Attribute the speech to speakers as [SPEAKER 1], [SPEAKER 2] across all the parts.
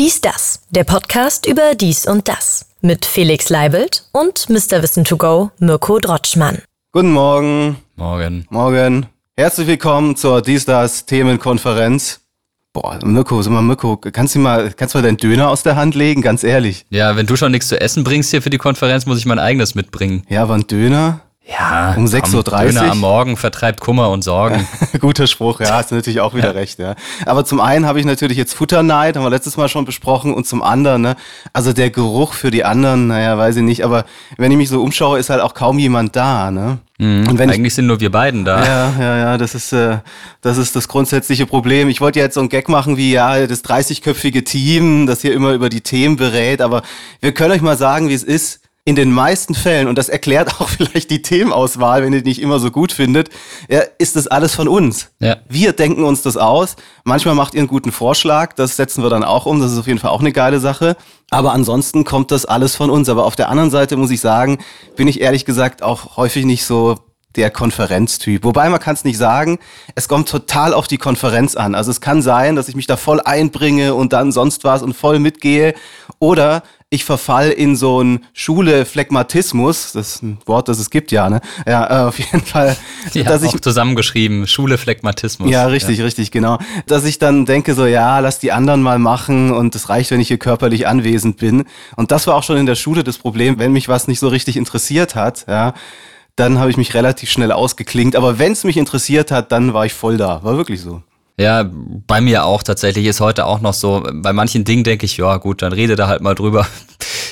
[SPEAKER 1] Dies das, der Podcast über dies und das mit Felix Leibelt und Mr. Wissen to go Mirko Drotschmann.
[SPEAKER 2] Guten Morgen.
[SPEAKER 3] Morgen.
[SPEAKER 2] Morgen. Herzlich willkommen zur Dies das Themenkonferenz. Boah, Mirko, sag mal, Mirko, kannst du mal, kannst du mal deinen Döner aus der Hand legen? Ganz ehrlich.
[SPEAKER 3] Ja, wenn du schon nichts zu essen bringst hier für die Konferenz, muss ich mein eigenes mitbringen.
[SPEAKER 2] Ja, aber ein Döner?
[SPEAKER 3] Ja,
[SPEAKER 2] Um 6.30 Uhr?
[SPEAKER 3] Döner am Morgen vertreibt Kummer und Sorgen.
[SPEAKER 2] Guter Spruch, ja, hast du natürlich auch wieder ja. recht, ja. Aber zum einen habe ich natürlich jetzt Futterneid, haben wir letztes Mal schon besprochen, und zum anderen, ne, also der Geruch für die anderen, naja, weiß ich nicht, aber wenn ich mich so umschaue, ist halt auch kaum jemand da, ne?
[SPEAKER 3] Mhm, und wenn eigentlich ich, sind nur wir beiden da.
[SPEAKER 2] Ja, ja, ja, das ist, äh, das ist das grundsätzliche Problem. Ich wollte ja jetzt so einen Gag machen wie, ja, das 30-köpfige Team, das hier immer über die Themen berät, aber wir können euch mal sagen, wie es ist in den meisten Fällen, und das erklärt auch vielleicht die Themenauswahl, wenn ihr die nicht immer so gut findet, ja, ist das alles von uns. Ja. Wir denken uns das aus. Manchmal macht ihr einen guten Vorschlag, das setzen wir dann auch um. Das ist auf jeden Fall auch eine geile Sache. Aber ansonsten kommt das alles von uns. Aber auf der anderen Seite muss ich sagen, bin ich ehrlich gesagt auch häufig nicht so der Konferenztyp. Wobei man kann es nicht sagen, es kommt total auf die Konferenz an. Also es kann sein, dass ich mich da voll einbringe und dann sonst was und voll mitgehe. Oder ich verfall in so ein Schule-Phlegmatismus, das ist ein Wort, das es gibt, ja, ne? Ja, äh, auf jeden Fall.
[SPEAKER 3] Ja, dass auch ich, zusammengeschrieben, Schule-Phlegmatismus.
[SPEAKER 2] Ja, richtig, ja. richtig, genau. Dass ich dann denke so, ja, lass die anderen mal machen und es reicht, wenn ich hier körperlich anwesend bin. Und das war auch schon in der Schule das Problem, wenn mich was nicht so richtig interessiert hat, ja, dann habe ich mich relativ schnell ausgeklingt. Aber wenn es mich interessiert hat, dann war ich voll da. War wirklich so.
[SPEAKER 3] Ja, bei mir auch tatsächlich ist heute auch noch so, bei manchen Dingen denke ich, ja gut, dann rede da halt mal drüber.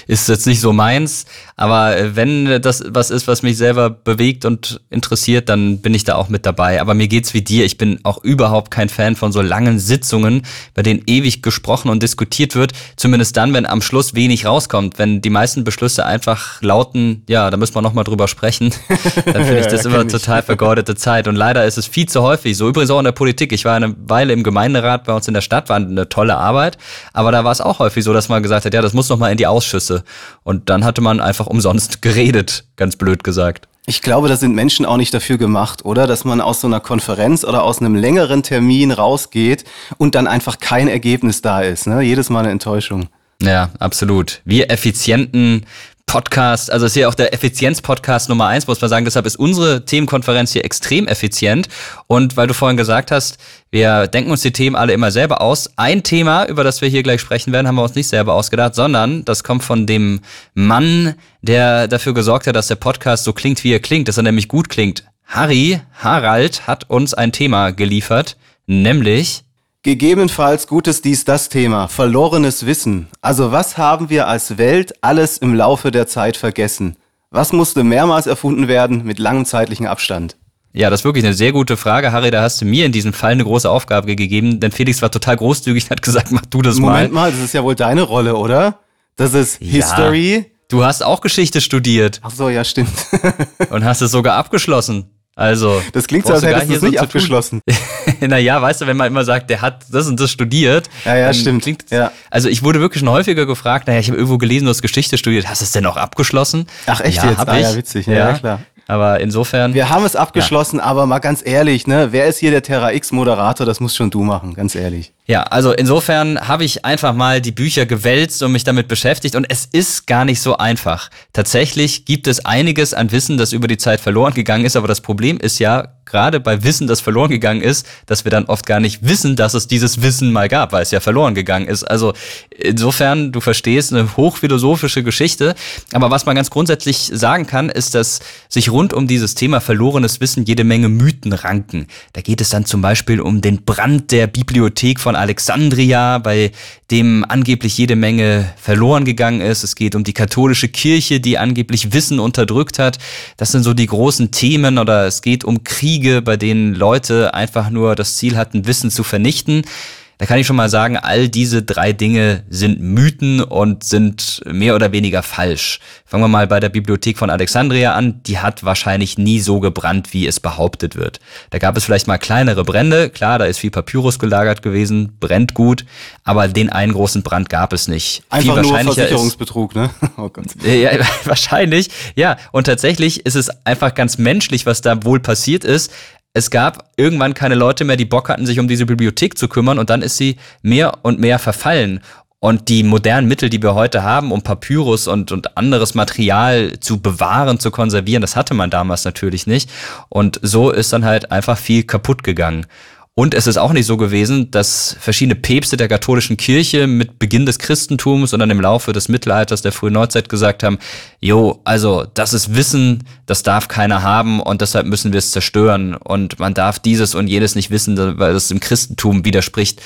[SPEAKER 3] Ist jetzt nicht so meins, aber äh, wenn das was ist, was mich selber bewegt und interessiert, dann bin ich da auch mit dabei. Aber mir geht's wie dir, ich bin auch überhaupt kein Fan von so langen Sitzungen, bei denen ewig gesprochen und diskutiert wird, zumindest dann, wenn am Schluss wenig rauskommt, wenn die meisten Beschlüsse einfach lauten, ja, da müssen wir noch mal drüber sprechen, dann finde ich das immer total vergeudete Zeit. Und leider ist es viel zu häufig, so. Übrigens auch in der Politik. Ich war eine Weile im Gemeinderat bei uns in der Stadt, war eine tolle Arbeit, aber da war es auch häufig so, dass man gesagt hat, ja, das muss noch mal in die Ausschüsse und dann hatte man einfach umsonst geredet, ganz blöd gesagt.
[SPEAKER 2] Ich glaube, da sind Menschen auch nicht dafür gemacht, oder? Dass man aus so einer Konferenz oder aus einem längeren Termin rausgeht und dann einfach kein Ergebnis da ist. Ne? Jedes Mal eine Enttäuschung.
[SPEAKER 3] Ja, absolut. Wir effizienten Podcast, also ist hier auch der Effizienz-Podcast Nummer eins, muss man sagen. Deshalb ist unsere Themenkonferenz hier extrem effizient. Und weil du vorhin gesagt hast, wir denken uns die Themen alle immer selber aus. Ein Thema, über das wir hier gleich sprechen werden, haben wir uns nicht selber ausgedacht, sondern das kommt von dem Mann, der dafür gesorgt hat, dass der Podcast so klingt, wie er klingt, dass er nämlich gut klingt. Harry, Harald hat uns ein Thema geliefert, nämlich
[SPEAKER 2] Gegebenenfalls gutes dies das Thema, verlorenes Wissen. Also was haben wir als Welt alles im Laufe der Zeit vergessen? Was musste mehrmals erfunden werden mit langem zeitlichen Abstand?
[SPEAKER 3] Ja, das ist wirklich eine sehr gute Frage, Harry. Da hast du mir in diesem Fall eine große Aufgabe gegeben, denn Felix war total großzügig und hat gesagt, mach du das
[SPEAKER 2] Moment
[SPEAKER 3] mal.
[SPEAKER 2] Moment mal, das ist ja wohl deine Rolle, oder? Das ist ja. History.
[SPEAKER 3] Du hast auch Geschichte studiert.
[SPEAKER 2] Ach so, ja, stimmt.
[SPEAKER 3] und hast es sogar abgeschlossen. Also.
[SPEAKER 2] Das klingt so, als hättest du es nicht abgeschlossen.
[SPEAKER 3] naja, weißt du, wenn man immer sagt, der hat das und das studiert.
[SPEAKER 2] Ja, ja, stimmt.
[SPEAKER 3] Klingt, ja. Also ich wurde wirklich schon häufiger gefragt, naja, ich habe irgendwo gelesen, du hast Geschichte studiert. Hast du es denn auch abgeschlossen?
[SPEAKER 2] Ach echt
[SPEAKER 3] ja,
[SPEAKER 2] jetzt?
[SPEAKER 3] Hab
[SPEAKER 2] ah,
[SPEAKER 3] ich.
[SPEAKER 2] ja, witzig. Ja,
[SPEAKER 3] ja,
[SPEAKER 2] ja klar.
[SPEAKER 3] Aber insofern.
[SPEAKER 2] Wir haben es abgeschlossen, aber mal ganz ehrlich, ne? Wer ist hier der Terra X Moderator? Das muss schon du machen, ganz ehrlich.
[SPEAKER 3] Ja, also insofern habe ich einfach mal die Bücher gewälzt und mich damit beschäftigt und es ist gar nicht so einfach. Tatsächlich gibt es einiges an Wissen, das über die Zeit verloren gegangen ist, aber das Problem ist ja, gerade bei Wissen, das verloren gegangen ist, dass wir dann oft gar nicht wissen, dass es dieses Wissen mal gab, weil es ja verloren gegangen ist. Also insofern, du verstehst, eine hochphilosophische Geschichte. Aber was man ganz grundsätzlich sagen kann, ist, dass sich rund um dieses Thema verlorenes Wissen jede Menge Mythen ranken. Da geht es dann zum Beispiel um den Brand der Bibliothek von Alexandria, bei dem angeblich jede Menge verloren gegangen ist. Es geht um die katholische Kirche, die angeblich Wissen unterdrückt hat. Das sind so die großen Themen oder es geht um Kriege, bei denen Leute einfach nur das Ziel hatten, Wissen zu vernichten. Da kann ich schon mal sagen, all diese drei Dinge sind Mythen und sind mehr oder weniger falsch. Fangen wir mal bei der Bibliothek von Alexandria an. Die hat wahrscheinlich nie so gebrannt, wie es behauptet wird. Da gab es vielleicht mal kleinere Brände. Klar, da ist viel Papyrus gelagert gewesen, brennt gut, aber den einen großen Brand gab es nicht.
[SPEAKER 2] Einfach viel nur Versicherungsbetrug, ne?
[SPEAKER 3] Oh Gott. Ja, wahrscheinlich, ja. Und tatsächlich ist es einfach ganz menschlich, was da wohl passiert ist es gab irgendwann keine Leute mehr, die Bock hatten, sich um diese Bibliothek zu kümmern und dann ist sie mehr und mehr verfallen. Und die modernen Mittel, die wir heute haben, um Papyrus und, und anderes Material zu bewahren, zu konservieren, das hatte man damals natürlich nicht. Und so ist dann halt einfach viel kaputt gegangen. Und es ist auch nicht so gewesen, dass verschiedene Päpste der katholischen Kirche mit Beginn des Christentums und dann im Laufe des Mittelalters der frühen Neuzeit gesagt haben, jo, also das ist Wissen, das darf keiner haben und deshalb müssen wir es zerstören. Und man darf dieses und jenes nicht wissen, weil es dem Christentum widerspricht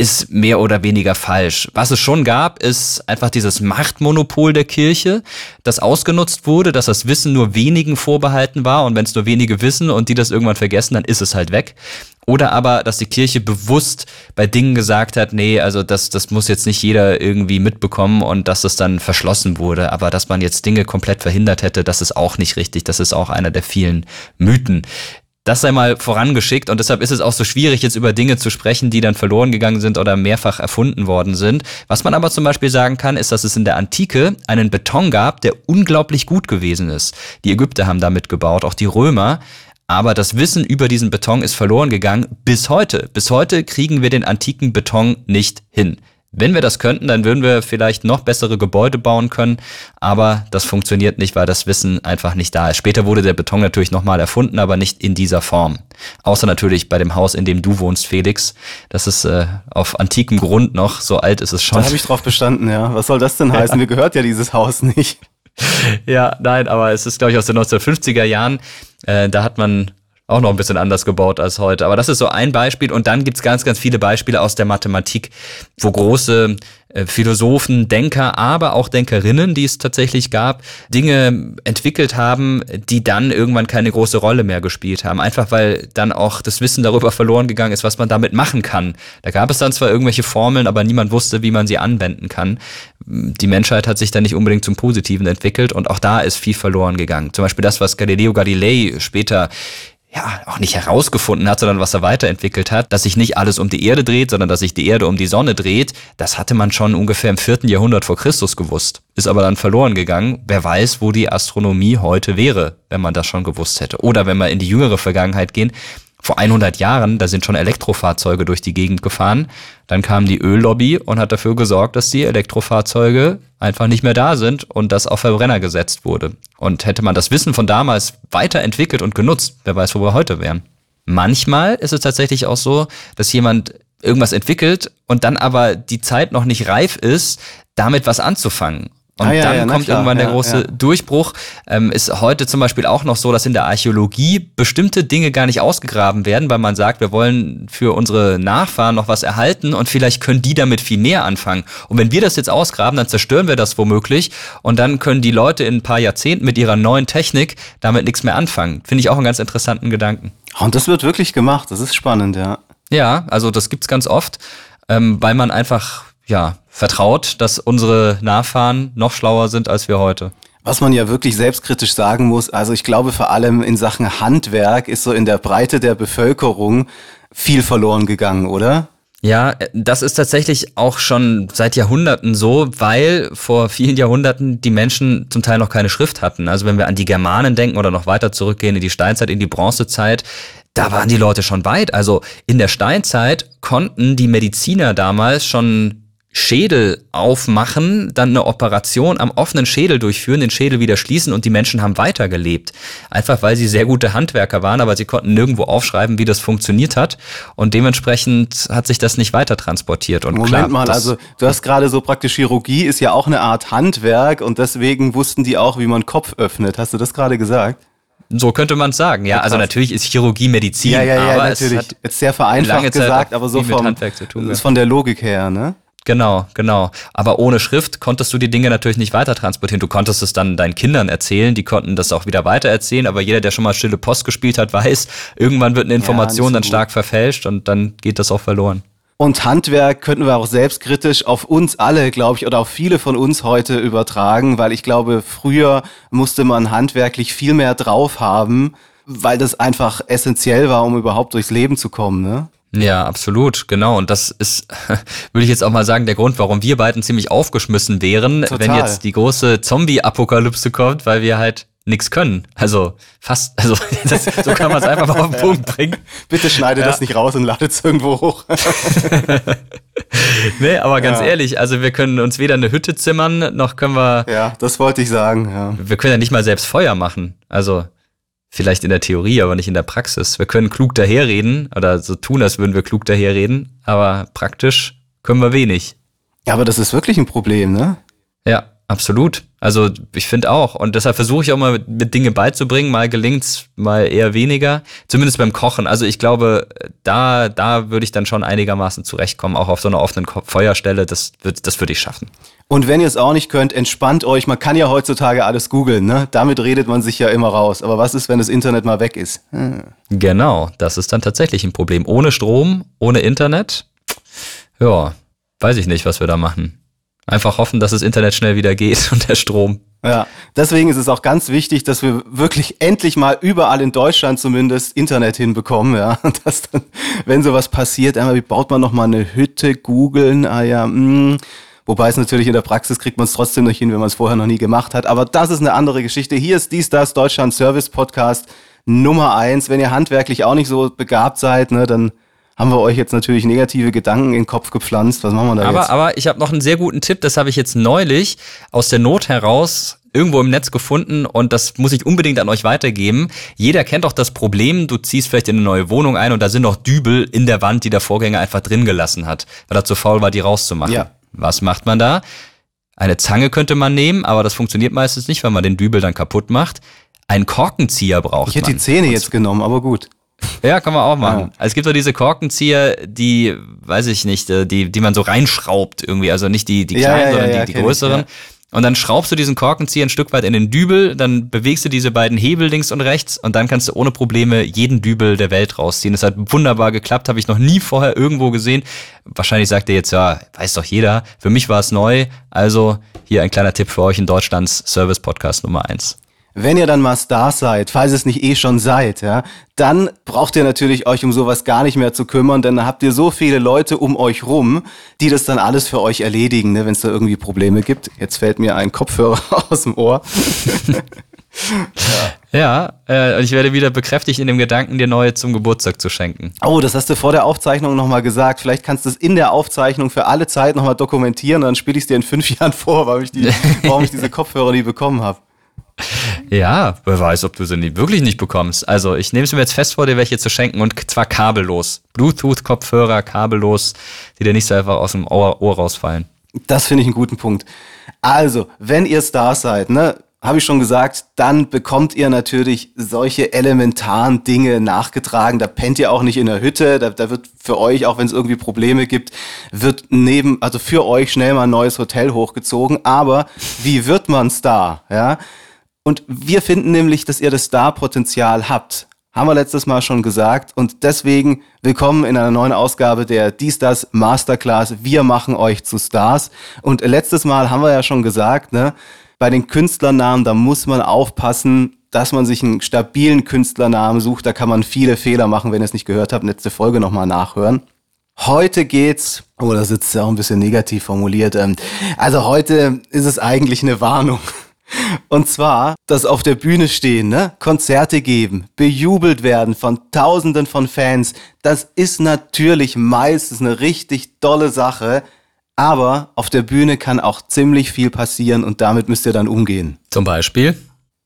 [SPEAKER 3] ist mehr oder weniger falsch. Was es schon gab, ist einfach dieses Machtmonopol der Kirche, das ausgenutzt wurde, dass das Wissen nur wenigen vorbehalten war und wenn es nur wenige wissen und die das irgendwann vergessen, dann ist es halt weg. Oder aber, dass die Kirche bewusst bei Dingen gesagt hat, nee, also das, das muss jetzt nicht jeder irgendwie mitbekommen und dass das dann verschlossen wurde. Aber dass man jetzt Dinge komplett verhindert hätte, das ist auch nicht richtig. Das ist auch einer der vielen Mythen. Das sei mal vorangeschickt und deshalb ist es auch so schwierig, jetzt über Dinge zu sprechen, die dann verloren gegangen sind oder mehrfach erfunden worden sind. Was man aber zum Beispiel sagen kann, ist, dass es in der Antike einen Beton gab, der unglaublich gut gewesen ist. Die Ägypter haben damit gebaut, auch die Römer. Aber das Wissen über diesen Beton ist verloren gegangen bis heute. Bis heute kriegen wir den antiken Beton nicht hin. Wenn wir das könnten, dann würden wir vielleicht noch bessere Gebäude bauen können, aber das funktioniert nicht, weil das Wissen einfach nicht da ist. Später wurde der Beton natürlich nochmal erfunden, aber nicht in dieser Form. Außer natürlich bei dem Haus, in dem du wohnst, Felix. Das ist äh, auf antikem Grund noch, so alt ist es schon.
[SPEAKER 2] Da habe ich drauf bestanden, ja. Was soll das denn heißen? Ja. Mir gehört ja dieses Haus nicht.
[SPEAKER 3] Ja, nein, aber es ist, glaube ich, aus den 1950er Jahren. Äh, da hat man auch noch ein bisschen anders gebaut als heute. Aber das ist so ein Beispiel. Und dann gibt's ganz, ganz viele Beispiele aus der Mathematik, wo große äh, Philosophen, Denker, aber auch Denkerinnen, die es tatsächlich gab, Dinge entwickelt haben, die dann irgendwann keine große Rolle mehr gespielt haben. Einfach weil dann auch das Wissen darüber verloren gegangen ist, was man damit machen kann. Da gab es dann zwar irgendwelche Formeln, aber niemand wusste, wie man sie anwenden kann. Die Menschheit hat sich dann nicht unbedingt zum Positiven entwickelt und auch da ist viel verloren gegangen. Zum Beispiel das, was Galileo Galilei später ja, auch nicht herausgefunden hat, sondern was er weiterentwickelt hat, dass sich nicht alles um die Erde dreht, sondern dass sich die Erde um die Sonne dreht, das hatte man schon ungefähr im vierten Jahrhundert vor Christus gewusst. Ist aber dann verloren gegangen. Wer weiß, wo die Astronomie heute wäre, wenn man das schon gewusst hätte. Oder wenn wir in die jüngere Vergangenheit gehen, vor 100 Jahren, da sind schon Elektrofahrzeuge durch die Gegend gefahren. Dann kam die Öllobby und hat dafür gesorgt, dass die Elektrofahrzeuge einfach nicht mehr da sind und das auf Verbrenner gesetzt wurde. Und hätte man das Wissen von damals weiterentwickelt und genutzt, wer weiß, wo wir heute wären. Manchmal ist es tatsächlich auch so, dass jemand irgendwas entwickelt und dann aber die Zeit noch nicht reif ist, damit was anzufangen. Und ah, ja, dann ja, kommt klar, irgendwann der große Durchbruch. Ähm, ist heute zum Beispiel auch noch so, dass in der Archäologie bestimmte Dinge gar nicht ausgegraben werden, weil man sagt, wir wollen für unsere Nachfahren noch was erhalten und vielleicht können die damit viel mehr anfangen. Und wenn wir das jetzt ausgraben, dann zerstören wir das womöglich und dann können die Leute in ein paar Jahrzehnten mit ihrer neuen Technik damit nichts mehr anfangen. Finde ich auch einen ganz interessanten Gedanken.
[SPEAKER 2] Und das wird wirklich gemacht. Das ist spannend, ja.
[SPEAKER 3] Ja, also das gibt's ganz oft, ähm, weil man einfach ja, vertraut, dass unsere Nachfahren noch schlauer sind als wir heute.
[SPEAKER 2] Was man ja wirklich selbstkritisch sagen muss, also ich glaube vor allem in Sachen Handwerk ist so in der Breite der Bevölkerung viel verloren gegangen, oder?
[SPEAKER 3] Ja, das ist tatsächlich auch schon seit Jahrhunderten so, weil vor vielen Jahrhunderten die Menschen zum Teil noch keine Schrift hatten. Also wenn wir an die Germanen denken oder noch weiter zurückgehen in die Steinzeit, in die Bronzezeit, da waren die Leute schon weit. Also in der Steinzeit konnten die Mediziner damals schon Schädel aufmachen, dann eine Operation am offenen Schädel durchführen, den Schädel wieder schließen und die Menschen haben weitergelebt. Einfach weil sie sehr gute Handwerker waren, aber sie konnten nirgendwo aufschreiben, wie das funktioniert hat und dementsprechend hat sich das nicht weiter transportiert. Und
[SPEAKER 2] Moment
[SPEAKER 3] klar,
[SPEAKER 2] mal, also du hast gerade so praktisch Chirurgie ist ja auch eine Art Handwerk und deswegen wussten die auch, wie man Kopf öffnet. Hast du das gerade gesagt?
[SPEAKER 3] So könnte man es sagen, ja. Also natürlich ist Chirurgie Medizin,
[SPEAKER 2] ja, ja, ja, aber natürlich. es hat jetzt sehr vereinfacht gesagt, aber so vom, ist von der Logik her, ne?
[SPEAKER 3] Genau, genau. Aber ohne Schrift konntest du die Dinge natürlich nicht weiter transportieren. Du konntest es dann deinen Kindern erzählen, die konnten das auch wieder weiter erzählen, aber jeder, der schon mal stille Post gespielt hat, weiß, irgendwann wird eine Information ja, dann stark gut. verfälscht und dann geht das auch verloren.
[SPEAKER 2] Und Handwerk könnten wir auch selbstkritisch auf uns alle, glaube ich, oder auf viele von uns heute übertragen, weil ich glaube, früher musste man handwerklich viel mehr drauf haben, weil das einfach essentiell war, um überhaupt durchs Leben zu kommen. Ne?
[SPEAKER 3] Ja, absolut, genau. Und das ist, würde ich jetzt auch mal sagen, der Grund, warum wir beiden ziemlich aufgeschmissen wären, Total. wenn jetzt die große Zombie-Apokalypse kommt, weil wir halt nichts können. Also fast, also das, so kann man es einfach mal auf den Punkt bringen.
[SPEAKER 2] Bitte schneide ja. das nicht raus und ladet es irgendwo hoch.
[SPEAKER 3] nee, aber ganz ja. ehrlich, also wir können uns weder eine Hütte zimmern, noch können wir.
[SPEAKER 2] Ja, das wollte ich sagen, ja.
[SPEAKER 3] Wir können ja nicht mal selbst Feuer machen. Also vielleicht in der Theorie, aber nicht in der Praxis. Wir können klug daherreden oder so tun, als würden wir klug daherreden, aber praktisch können wir wenig.
[SPEAKER 2] Ja, aber das ist wirklich ein Problem, ne?
[SPEAKER 3] Ja, absolut. Also ich finde auch. Und deshalb versuche ich auch mal mit, Dinge beizubringen. Mal gelingt's, mal eher weniger. Zumindest beim Kochen. Also ich glaube, da, da würde ich dann schon einigermaßen zurechtkommen. Auch auf so einer offenen Feuerstelle. Das, wird, das würde ich schaffen.
[SPEAKER 2] Und wenn ihr es auch nicht könnt, entspannt euch. Man kann ja heutzutage alles googeln. Ne? Damit redet man sich ja immer raus. Aber was ist, wenn das Internet mal weg ist? Hm.
[SPEAKER 3] Genau, das ist dann tatsächlich ein Problem. Ohne Strom, ohne Internet. Ja, weiß ich nicht, was wir da machen. Einfach hoffen, dass das Internet schnell wieder geht und der Strom.
[SPEAKER 2] Ja, deswegen ist es auch ganz wichtig, dass wir wirklich endlich mal überall in Deutschland zumindest Internet hinbekommen, ja. Und dass dann, wenn sowas passiert, einmal, wie baut man nochmal eine Hütte, googeln, ah ja, mh. Hm. Wobei es natürlich in der Praxis kriegt man es trotzdem nicht hin, wenn man es vorher noch nie gemacht hat. Aber das ist eine andere Geschichte. Hier ist dies, das Deutschland Service Podcast Nummer eins. Wenn ihr handwerklich auch nicht so begabt seid, ne, dann haben wir euch jetzt natürlich negative Gedanken in den Kopf gepflanzt. Was machen wir da
[SPEAKER 3] aber,
[SPEAKER 2] jetzt?
[SPEAKER 3] Aber ich habe noch einen sehr guten Tipp, das habe ich jetzt neulich aus der Not heraus irgendwo im Netz gefunden und das muss ich unbedingt an euch weitergeben. Jeder kennt doch das Problem, du ziehst vielleicht in eine neue Wohnung ein und da sind noch Dübel in der Wand, die der Vorgänger einfach drin gelassen hat, weil er zu faul war, die rauszumachen. Ja. Was macht man da? Eine Zange könnte man nehmen, aber das funktioniert meistens nicht, weil man den Dübel dann kaputt macht. Ein Korkenzieher braucht man.
[SPEAKER 2] Ich hätte die Zähne jetzt genommen, aber gut.
[SPEAKER 3] Ja, kann man auch machen. Ja. Also es gibt so diese Korkenzieher, die, weiß ich nicht, äh, die, die man so reinschraubt irgendwie. Also nicht die, die kleinen, ja, sondern die, die größeren. Und dann schraubst du diesen Korkenzieher ein Stück weit in den Dübel, dann bewegst du diese beiden Hebel links und rechts und dann kannst du ohne Probleme jeden Dübel der Welt rausziehen. Das hat wunderbar geklappt, habe ich noch nie vorher irgendwo gesehen. Wahrscheinlich sagt ihr jetzt, ja, weiß doch jeder. Für mich war es neu. Also hier ein kleiner Tipp für euch in Deutschlands Service Podcast Nummer eins.
[SPEAKER 2] Wenn ihr dann mal Stars seid, falls es nicht eh schon seid, ja, dann braucht ihr natürlich euch um sowas gar nicht mehr zu kümmern, denn dann habt ihr so viele Leute um euch rum, die das dann alles für euch erledigen, ne, wenn es da irgendwie Probleme gibt. Jetzt fällt mir ein Kopfhörer aus dem Ohr.
[SPEAKER 3] ja, ja äh, ich werde wieder bekräftigt in dem Gedanken, dir neue zum Geburtstag zu schenken.
[SPEAKER 2] Oh, das hast du vor der Aufzeichnung nochmal gesagt. Vielleicht kannst du es in der Aufzeichnung für alle Zeit nochmal dokumentieren, dann spiele ich es dir in fünf Jahren vor, weil ich die, warum ich diese Kopfhörer nie bekommen habe.
[SPEAKER 3] Ja, wer weiß, ob du sie nie, wirklich nicht bekommst. Also ich nehme es mir jetzt fest vor, dir welche zu schenken und zwar kabellos. Bluetooth-Kopfhörer, kabellos, die dir nicht so einfach aus dem Ohr, Ohr rausfallen.
[SPEAKER 2] Das finde ich einen guten Punkt. Also, wenn ihr Stars seid, ne, habe ich schon gesagt, dann bekommt ihr natürlich solche elementaren Dinge nachgetragen. Da pennt ihr auch nicht in der Hütte. Da, da wird für euch, auch wenn es irgendwie Probleme gibt, wird neben, also für euch schnell mal ein neues Hotel hochgezogen. Aber wie wird man Star? Ja, und wir finden nämlich, dass ihr das Star-Potenzial habt. Haben wir letztes Mal schon gesagt. Und deswegen willkommen in einer neuen Ausgabe der Dies Das Masterclass. Wir machen euch zu Stars. Und letztes Mal haben wir ja schon gesagt, ne, bei den Künstlernamen, da muss man aufpassen, dass man sich einen stabilen Künstlernamen sucht. Da kann man viele Fehler machen, wenn ihr es nicht gehört habt. Letzte Folge nochmal nachhören. Heute geht's, oh, das ist ja auch ein bisschen negativ formuliert. Ähm, also heute ist es eigentlich eine Warnung. Und zwar, das auf der Bühne stehen, ne? Konzerte geben, bejubelt werden von Tausenden von Fans. Das ist natürlich meistens eine richtig dolle Sache. Aber auf der Bühne kann auch ziemlich viel passieren und damit müsst ihr dann umgehen.
[SPEAKER 3] Zum Beispiel?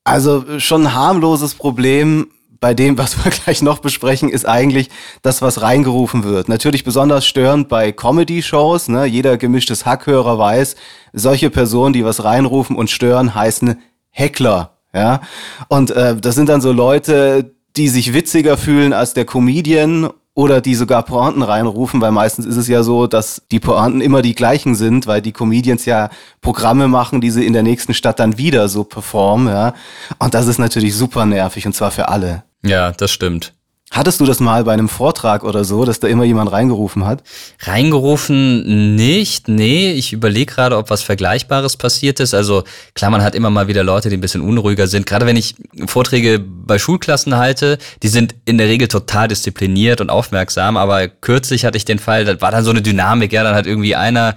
[SPEAKER 2] Also schon ein harmloses Problem bei dem, was wir gleich noch besprechen, ist eigentlich das, was reingerufen wird. Natürlich besonders störend bei Comedy-Shows. Ne? Jeder gemischtes Hackhörer weiß, solche Personen, die was reinrufen und stören, heißen Heckler. Ja? Und äh, das sind dann so Leute, die sich witziger fühlen als der Comedian oder die sogar Pointen reinrufen, weil meistens ist es ja so, dass die Pointen immer die gleichen sind, weil die Comedians ja Programme machen, die sie in der nächsten Stadt dann wieder so performen, ja. Und das ist natürlich super nervig und zwar für alle.
[SPEAKER 3] Ja, das stimmt.
[SPEAKER 2] Hattest du das mal bei einem Vortrag oder so, dass da immer jemand reingerufen hat?
[SPEAKER 3] Reingerufen nicht, nee. Ich überlege gerade, ob was Vergleichbares passiert ist. Also klar, man hat immer mal wieder Leute, die ein bisschen unruhiger sind. Gerade wenn ich Vorträge bei Schulklassen halte, die sind in der Regel total diszipliniert und aufmerksam. Aber kürzlich hatte ich den Fall, da war dann so eine Dynamik, ja, dann hat irgendwie einer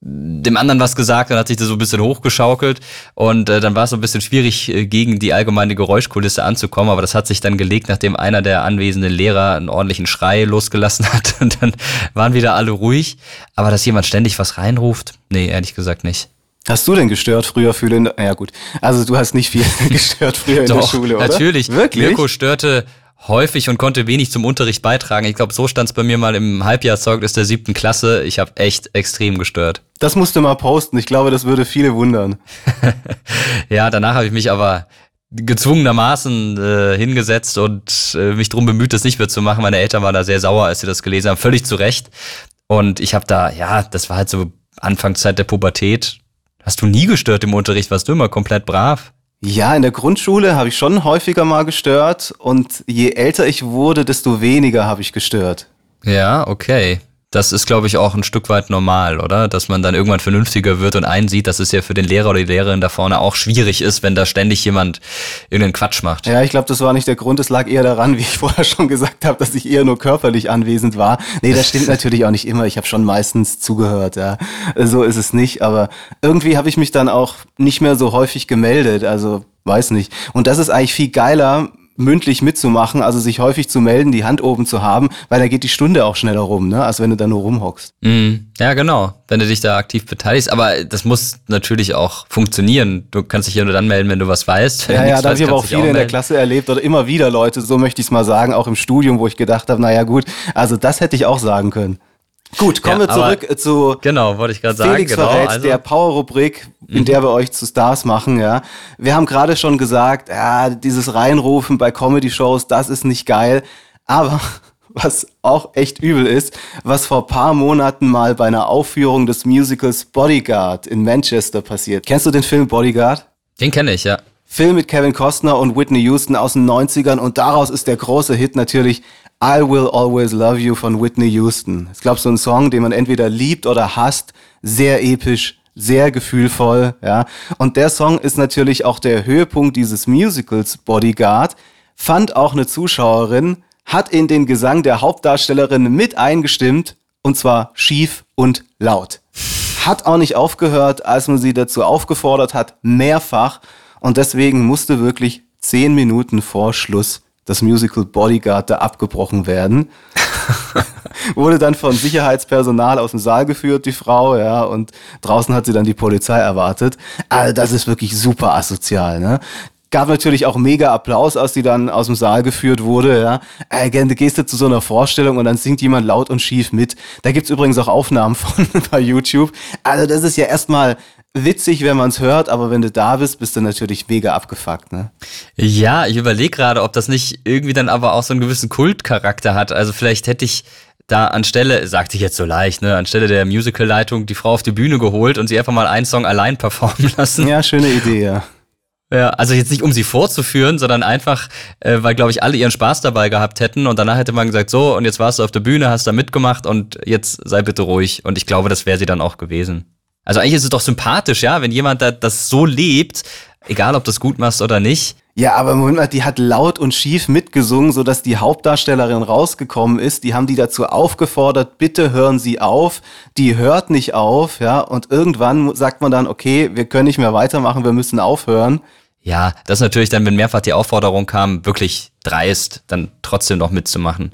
[SPEAKER 3] dem anderen was gesagt und hat sich da so ein bisschen hochgeschaukelt und äh, dann war es so ein bisschen schwierig, äh, gegen die allgemeine Geräuschkulisse anzukommen, aber das hat sich dann gelegt, nachdem einer der anwesenden Lehrer einen ordentlichen Schrei losgelassen hat und dann waren wieder alle ruhig. Aber dass jemand ständig was reinruft, nee, ehrlich gesagt nicht.
[SPEAKER 2] Hast du denn gestört früher viele? In, ja gut, also du hast nicht viel gestört früher in
[SPEAKER 3] Doch,
[SPEAKER 2] der Schule, oder?
[SPEAKER 3] natürlich.
[SPEAKER 2] Wirklich?
[SPEAKER 3] Mirko störte häufig und konnte wenig zum Unterricht beitragen. Ich glaube, so stand es bei mir mal im Halbjahrszeugnis der siebten Klasse. Ich habe echt extrem gestört.
[SPEAKER 2] Das musst du mal posten. Ich glaube, das würde viele wundern.
[SPEAKER 3] ja, danach habe ich mich aber gezwungenermaßen äh, hingesetzt und äh, mich drum bemüht, das nicht mehr zu machen. Meine Eltern waren da sehr sauer, als sie das gelesen haben, völlig zu Recht. Und ich habe da, ja, das war halt so Anfangszeit der Pubertät. Hast du nie gestört im Unterricht? Warst du immer komplett brav?
[SPEAKER 2] Ja, in der Grundschule habe ich schon häufiger mal gestört und je älter ich wurde, desto weniger habe ich gestört.
[SPEAKER 3] Ja, okay. Das ist, glaube ich, auch ein Stück weit normal, oder? Dass man dann irgendwann vernünftiger wird und einsieht, dass es ja für den Lehrer oder die Lehrerin da vorne auch schwierig ist, wenn da ständig jemand irgendeinen Quatsch macht.
[SPEAKER 2] Ja, ich glaube, das war nicht der Grund. Es lag eher daran, wie ich vorher schon gesagt habe, dass ich eher nur körperlich anwesend war. Nee, das stimmt natürlich auch nicht immer. Ich habe schon meistens zugehört, ja. So ist es nicht. Aber irgendwie habe ich mich dann auch nicht mehr so häufig gemeldet. Also, weiß nicht. Und das ist eigentlich viel geiler, mündlich mitzumachen, also sich häufig zu melden, die Hand oben zu haben, weil da geht die Stunde auch schneller rum, ne, als wenn du da nur rumhockst.
[SPEAKER 3] Mm, ja, genau, wenn du dich da aktiv beteiligst. Aber das muss natürlich auch funktionieren. Du kannst dich ja nur dann melden, wenn du was weißt.
[SPEAKER 2] Ja, ja, da habe ich aber auch viele
[SPEAKER 3] auch
[SPEAKER 2] in der Klasse erlebt oder immer wieder Leute, so möchte ich es mal sagen, auch im Studium, wo ich gedacht habe, naja gut, also das hätte ich auch sagen können. Gut, kommen ja, wir zurück zu
[SPEAKER 3] genau, wollte ich gerade sagen.
[SPEAKER 2] Felix
[SPEAKER 3] genau,
[SPEAKER 2] verrät, also. der Power-Rubrik, in mhm. der wir euch zu Stars machen. Ja, wir haben gerade schon gesagt, ja, dieses Reinrufen bei Comedy-Shows, das ist nicht geil. Aber was auch echt übel ist, was vor paar Monaten mal bei einer Aufführung des Musicals Bodyguard in Manchester passiert. Kennst du den Film Bodyguard?
[SPEAKER 3] Den kenne ich, ja.
[SPEAKER 2] Film mit Kevin Costner und Whitney Houston aus den 90ern und daraus ist der große Hit natürlich I Will Always Love You von Whitney Houston. Ich glaube, so ein Song, den man entweder liebt oder hasst, sehr episch, sehr gefühlvoll, ja. Und der Song ist natürlich auch der Höhepunkt dieses Musicals Bodyguard, fand auch eine Zuschauerin, hat in den Gesang der Hauptdarstellerin mit eingestimmt, und zwar schief und laut. Hat auch nicht aufgehört, als man sie dazu aufgefordert hat, mehrfach, und deswegen musste wirklich zehn Minuten vor Schluss das Musical Bodyguard da abgebrochen werden. Wurde dann von Sicherheitspersonal aus dem Saal geführt, die Frau, ja, und draußen hat sie dann die Polizei erwartet. Also das ist wirklich super asozial, ne? Gab natürlich auch mega Applaus, als die dann aus dem Saal geführt wurde, ja. Äh, du gehst du zu so einer Vorstellung und dann singt jemand laut und schief mit. Da gibt's übrigens auch Aufnahmen von bei YouTube. Also das ist ja erstmal witzig, wenn man es hört, aber wenn du da bist, bist du natürlich mega abgefuckt, ne?
[SPEAKER 3] Ja, ich überlege gerade, ob das nicht irgendwie dann aber auch so einen gewissen Kultcharakter hat. Also vielleicht hätte ich da anstelle, sagte ich jetzt so leicht, ne, anstelle der Musical-Leitung die Frau auf die Bühne geholt und sie einfach mal einen Song allein performen lassen.
[SPEAKER 2] Ja, schöne Idee, ja.
[SPEAKER 3] Ja, also jetzt nicht um sie vorzuführen, sondern einfach, äh, weil, glaube ich, alle ihren Spaß dabei gehabt hätten und danach hätte man gesagt, so, und jetzt warst du auf der Bühne, hast da mitgemacht und jetzt sei bitte ruhig. Und ich glaube, das wäre sie dann auch gewesen. Also eigentlich ist es doch sympathisch, ja, wenn jemand da, das so lebt, egal ob das gut machst oder nicht.
[SPEAKER 2] Ja, aber Moment mal, die hat laut und schief mitgesungen, sodass die Hauptdarstellerin rausgekommen ist. Die haben die dazu aufgefordert, bitte hören Sie auf. Die hört nicht auf, ja. Und irgendwann sagt man dann, okay, wir können nicht mehr weitermachen, wir müssen aufhören.
[SPEAKER 3] Ja, das ist natürlich dann, wenn mehrfach die Aufforderung kam, wirklich dreist, dann trotzdem noch mitzumachen.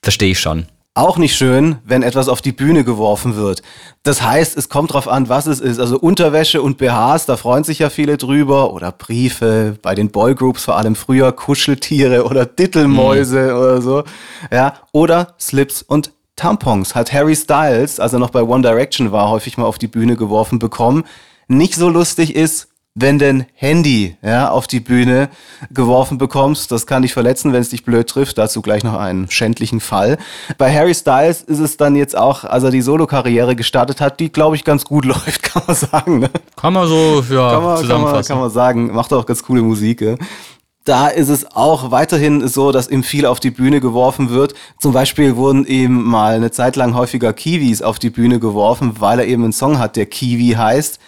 [SPEAKER 3] Verstehe ich schon.
[SPEAKER 2] Auch nicht schön, wenn etwas auf die Bühne geworfen wird. Das heißt, es kommt drauf an, was es ist. Also Unterwäsche und BHs, da freuen sich ja viele drüber. Oder Briefe, bei den Boygroups vor allem früher Kuscheltiere oder Dittelmäuse mhm. oder so. Ja, oder Slips und Tampons hat Harry Styles, als er noch bei One Direction war, häufig mal auf die Bühne geworfen bekommen. Nicht so lustig ist, wenn denn Handy ja, auf die Bühne geworfen bekommst. Das kann dich verletzen, wenn es dich blöd trifft. Dazu gleich noch einen schändlichen Fall. Bei Harry Styles ist es dann jetzt auch, als er die Solo-Karriere gestartet hat, die, glaube ich, ganz gut läuft, kann man sagen. Ne?
[SPEAKER 3] Kann man so ja, kann man, zusammenfassen.
[SPEAKER 2] Kann man, kann man sagen. Macht auch ganz coole Musik. Ja? da ist es auch weiterhin so, dass ihm viel auf die Bühne geworfen wird. Zum Beispiel wurden ihm mal eine Zeit lang häufiger Kiwis auf die Bühne geworfen, weil er eben einen Song hat, der Kiwi heißt.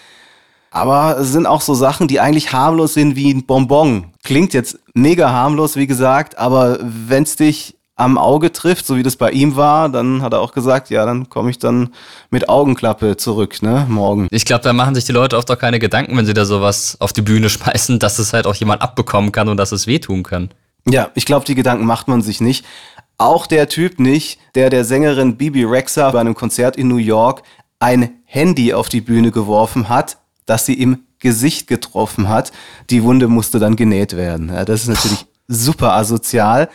[SPEAKER 2] Aber es sind auch so Sachen, die eigentlich harmlos sind wie ein Bonbon. Klingt jetzt mega harmlos, wie gesagt, aber wenn es dich am Auge trifft, so wie das bei ihm war, dann hat er auch gesagt, ja, dann komme ich dann mit Augenklappe zurück, ne, morgen.
[SPEAKER 3] Ich glaube, da machen sich die Leute oft auch keine Gedanken, wenn sie da sowas auf die Bühne schmeißen, dass es halt auch jemand abbekommen kann und dass es wehtun kann.
[SPEAKER 2] Ja, ich glaube, die Gedanken macht man sich nicht. Auch der Typ nicht, der der Sängerin Bibi Rexa bei einem Konzert in New York ein Handy auf die Bühne geworfen hat, das sie im Gesicht getroffen hat. Die Wunde musste dann genäht werden. Ja, das ist natürlich super asozial.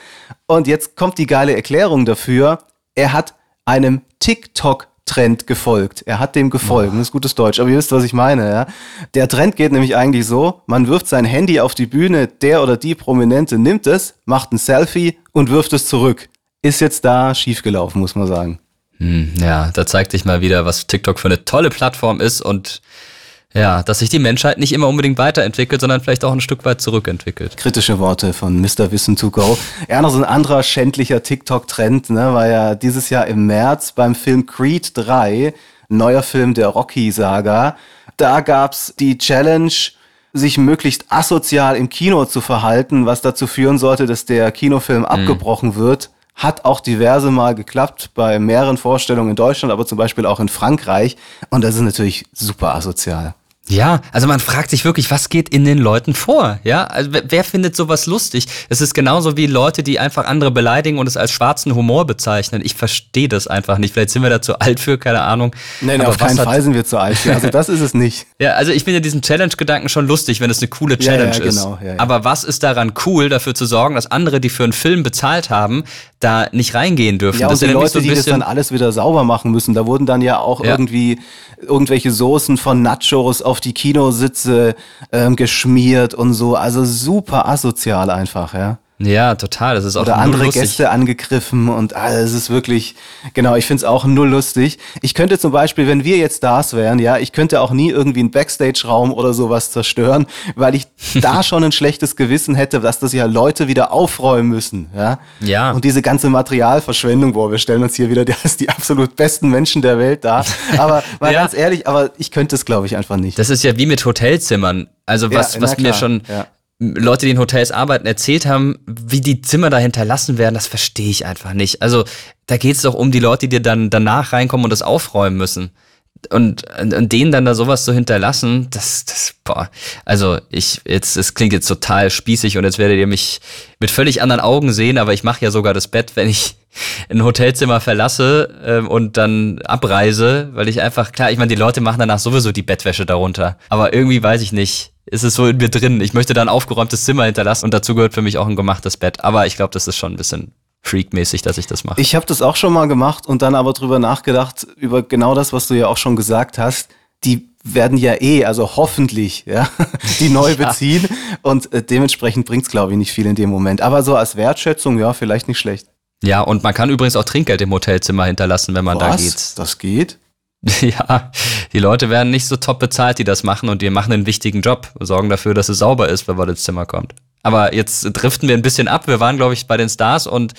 [SPEAKER 2] Und jetzt kommt die geile Erklärung dafür. Er hat einem TikTok-Trend gefolgt. Er hat dem gefolgt. Das ist gutes Deutsch, aber ihr wisst, was ich meine. Ja? Der Trend geht nämlich eigentlich so, man wirft sein Handy auf die Bühne, der oder die Prominente nimmt es, macht ein Selfie und wirft es zurück. Ist jetzt da schiefgelaufen, muss man sagen.
[SPEAKER 3] Hm, ja, da zeigt sich mal wieder, was TikTok für eine tolle Plattform ist und ja, dass sich die Menschheit nicht immer unbedingt weiterentwickelt, sondern vielleicht auch ein Stück weit zurückentwickelt.
[SPEAKER 2] Kritische Worte von Mr. Wissen to Go. Ja, noch so ein anderer schändlicher TikTok-Trend, ne, war ja dieses Jahr im März beim Film Creed 3, neuer Film der Rocky-Saga. Da gab's die Challenge, sich möglichst asozial im Kino zu verhalten, was dazu führen sollte, dass der Kinofilm mhm. abgebrochen wird. Hat auch diverse Mal geklappt bei mehreren Vorstellungen in Deutschland, aber zum Beispiel auch in Frankreich. Und das ist natürlich super asozial.
[SPEAKER 3] Ja, also man fragt sich wirklich, was geht in den Leuten vor? Ja, also wer findet sowas lustig? Es ist genauso wie Leute, die einfach andere beleidigen und es als schwarzen Humor bezeichnen. Ich verstehe das einfach nicht. Vielleicht sind wir da zu alt für, keine Ahnung.
[SPEAKER 2] Nein, auf keinen Fall sind wir zu alt für. Also das ist es nicht.
[SPEAKER 3] ja, also ich finde diesen Challenge-Gedanken schon lustig, wenn es eine coole Challenge ja, ja, genau, ist. Ja, ja. Aber was ist daran cool, dafür zu sorgen, dass andere, die für einen Film bezahlt haben, da nicht reingehen dürfen?
[SPEAKER 2] Ja,
[SPEAKER 3] und
[SPEAKER 2] das die Leute, so die das dann alles wieder sauber machen müssen. Da wurden dann ja auch irgendwie irgendwelche Soßen von Nachos auf die Kinositze ähm, geschmiert und so. Also super asozial einfach, ja.
[SPEAKER 3] Ja, total. Das ist auch
[SPEAKER 2] Oder andere lustig. Gäste angegriffen und ah, es ist wirklich, genau, ich finde es auch null lustig. Ich könnte zum Beispiel, wenn wir jetzt Stars wären, ja, ich könnte auch nie irgendwie einen Backstage-Raum oder sowas zerstören, weil ich da schon ein schlechtes Gewissen hätte, dass das ja Leute wieder aufräumen müssen, ja.
[SPEAKER 3] Ja.
[SPEAKER 2] Und diese ganze Materialverschwendung, wo wir stellen uns hier wieder die, die absolut besten Menschen der Welt da. Aber mal ja. ganz ehrlich, aber ich könnte es, glaube ich, einfach nicht.
[SPEAKER 3] Das ist ja wie mit Hotelzimmern. Also was, ja, was mir schon ja. Leute, die in Hotels arbeiten, erzählt haben, wie die Zimmer da hinterlassen werden, das verstehe ich einfach nicht. Also da geht es doch um die Leute, die dann danach reinkommen und das aufräumen müssen. Und, und denen dann da sowas zu hinterlassen, das, das, boah. Also ich, jetzt, es klingt jetzt total spießig und jetzt werdet ihr mich mit völlig anderen Augen sehen, aber ich mache ja sogar das Bett, wenn ich ein Hotelzimmer verlasse ähm, und dann abreise, weil ich einfach, klar, ich meine, die Leute machen danach sowieso die Bettwäsche darunter. Aber irgendwie weiß ich nicht, ist es so in mir drin. Ich möchte da ein aufgeräumtes Zimmer hinterlassen und dazu gehört für mich auch ein gemachtes Bett. Aber ich glaube, das ist schon ein bisschen freakmäßig, dass ich das mache.
[SPEAKER 2] Ich habe das auch schon mal gemacht und dann aber drüber nachgedacht, über genau das, was du ja auch schon gesagt hast. Die werden ja eh, also hoffentlich, ja, die neu ja. beziehen. Und äh, dementsprechend bringt's glaube ich, nicht viel in dem Moment. Aber so als Wertschätzung, ja, vielleicht nicht schlecht.
[SPEAKER 3] Ja, und man kann übrigens auch Trinkgeld im Hotelzimmer hinterlassen, wenn man was? da geht.
[SPEAKER 2] Das geht?
[SPEAKER 3] Ja, die Leute werden nicht so top bezahlt, die das machen und die machen einen wichtigen Job, sorgen dafür, dass es sauber ist, wenn man ins Zimmer kommt. Aber jetzt driften wir ein bisschen ab. Wir waren, glaube ich, bei den Stars und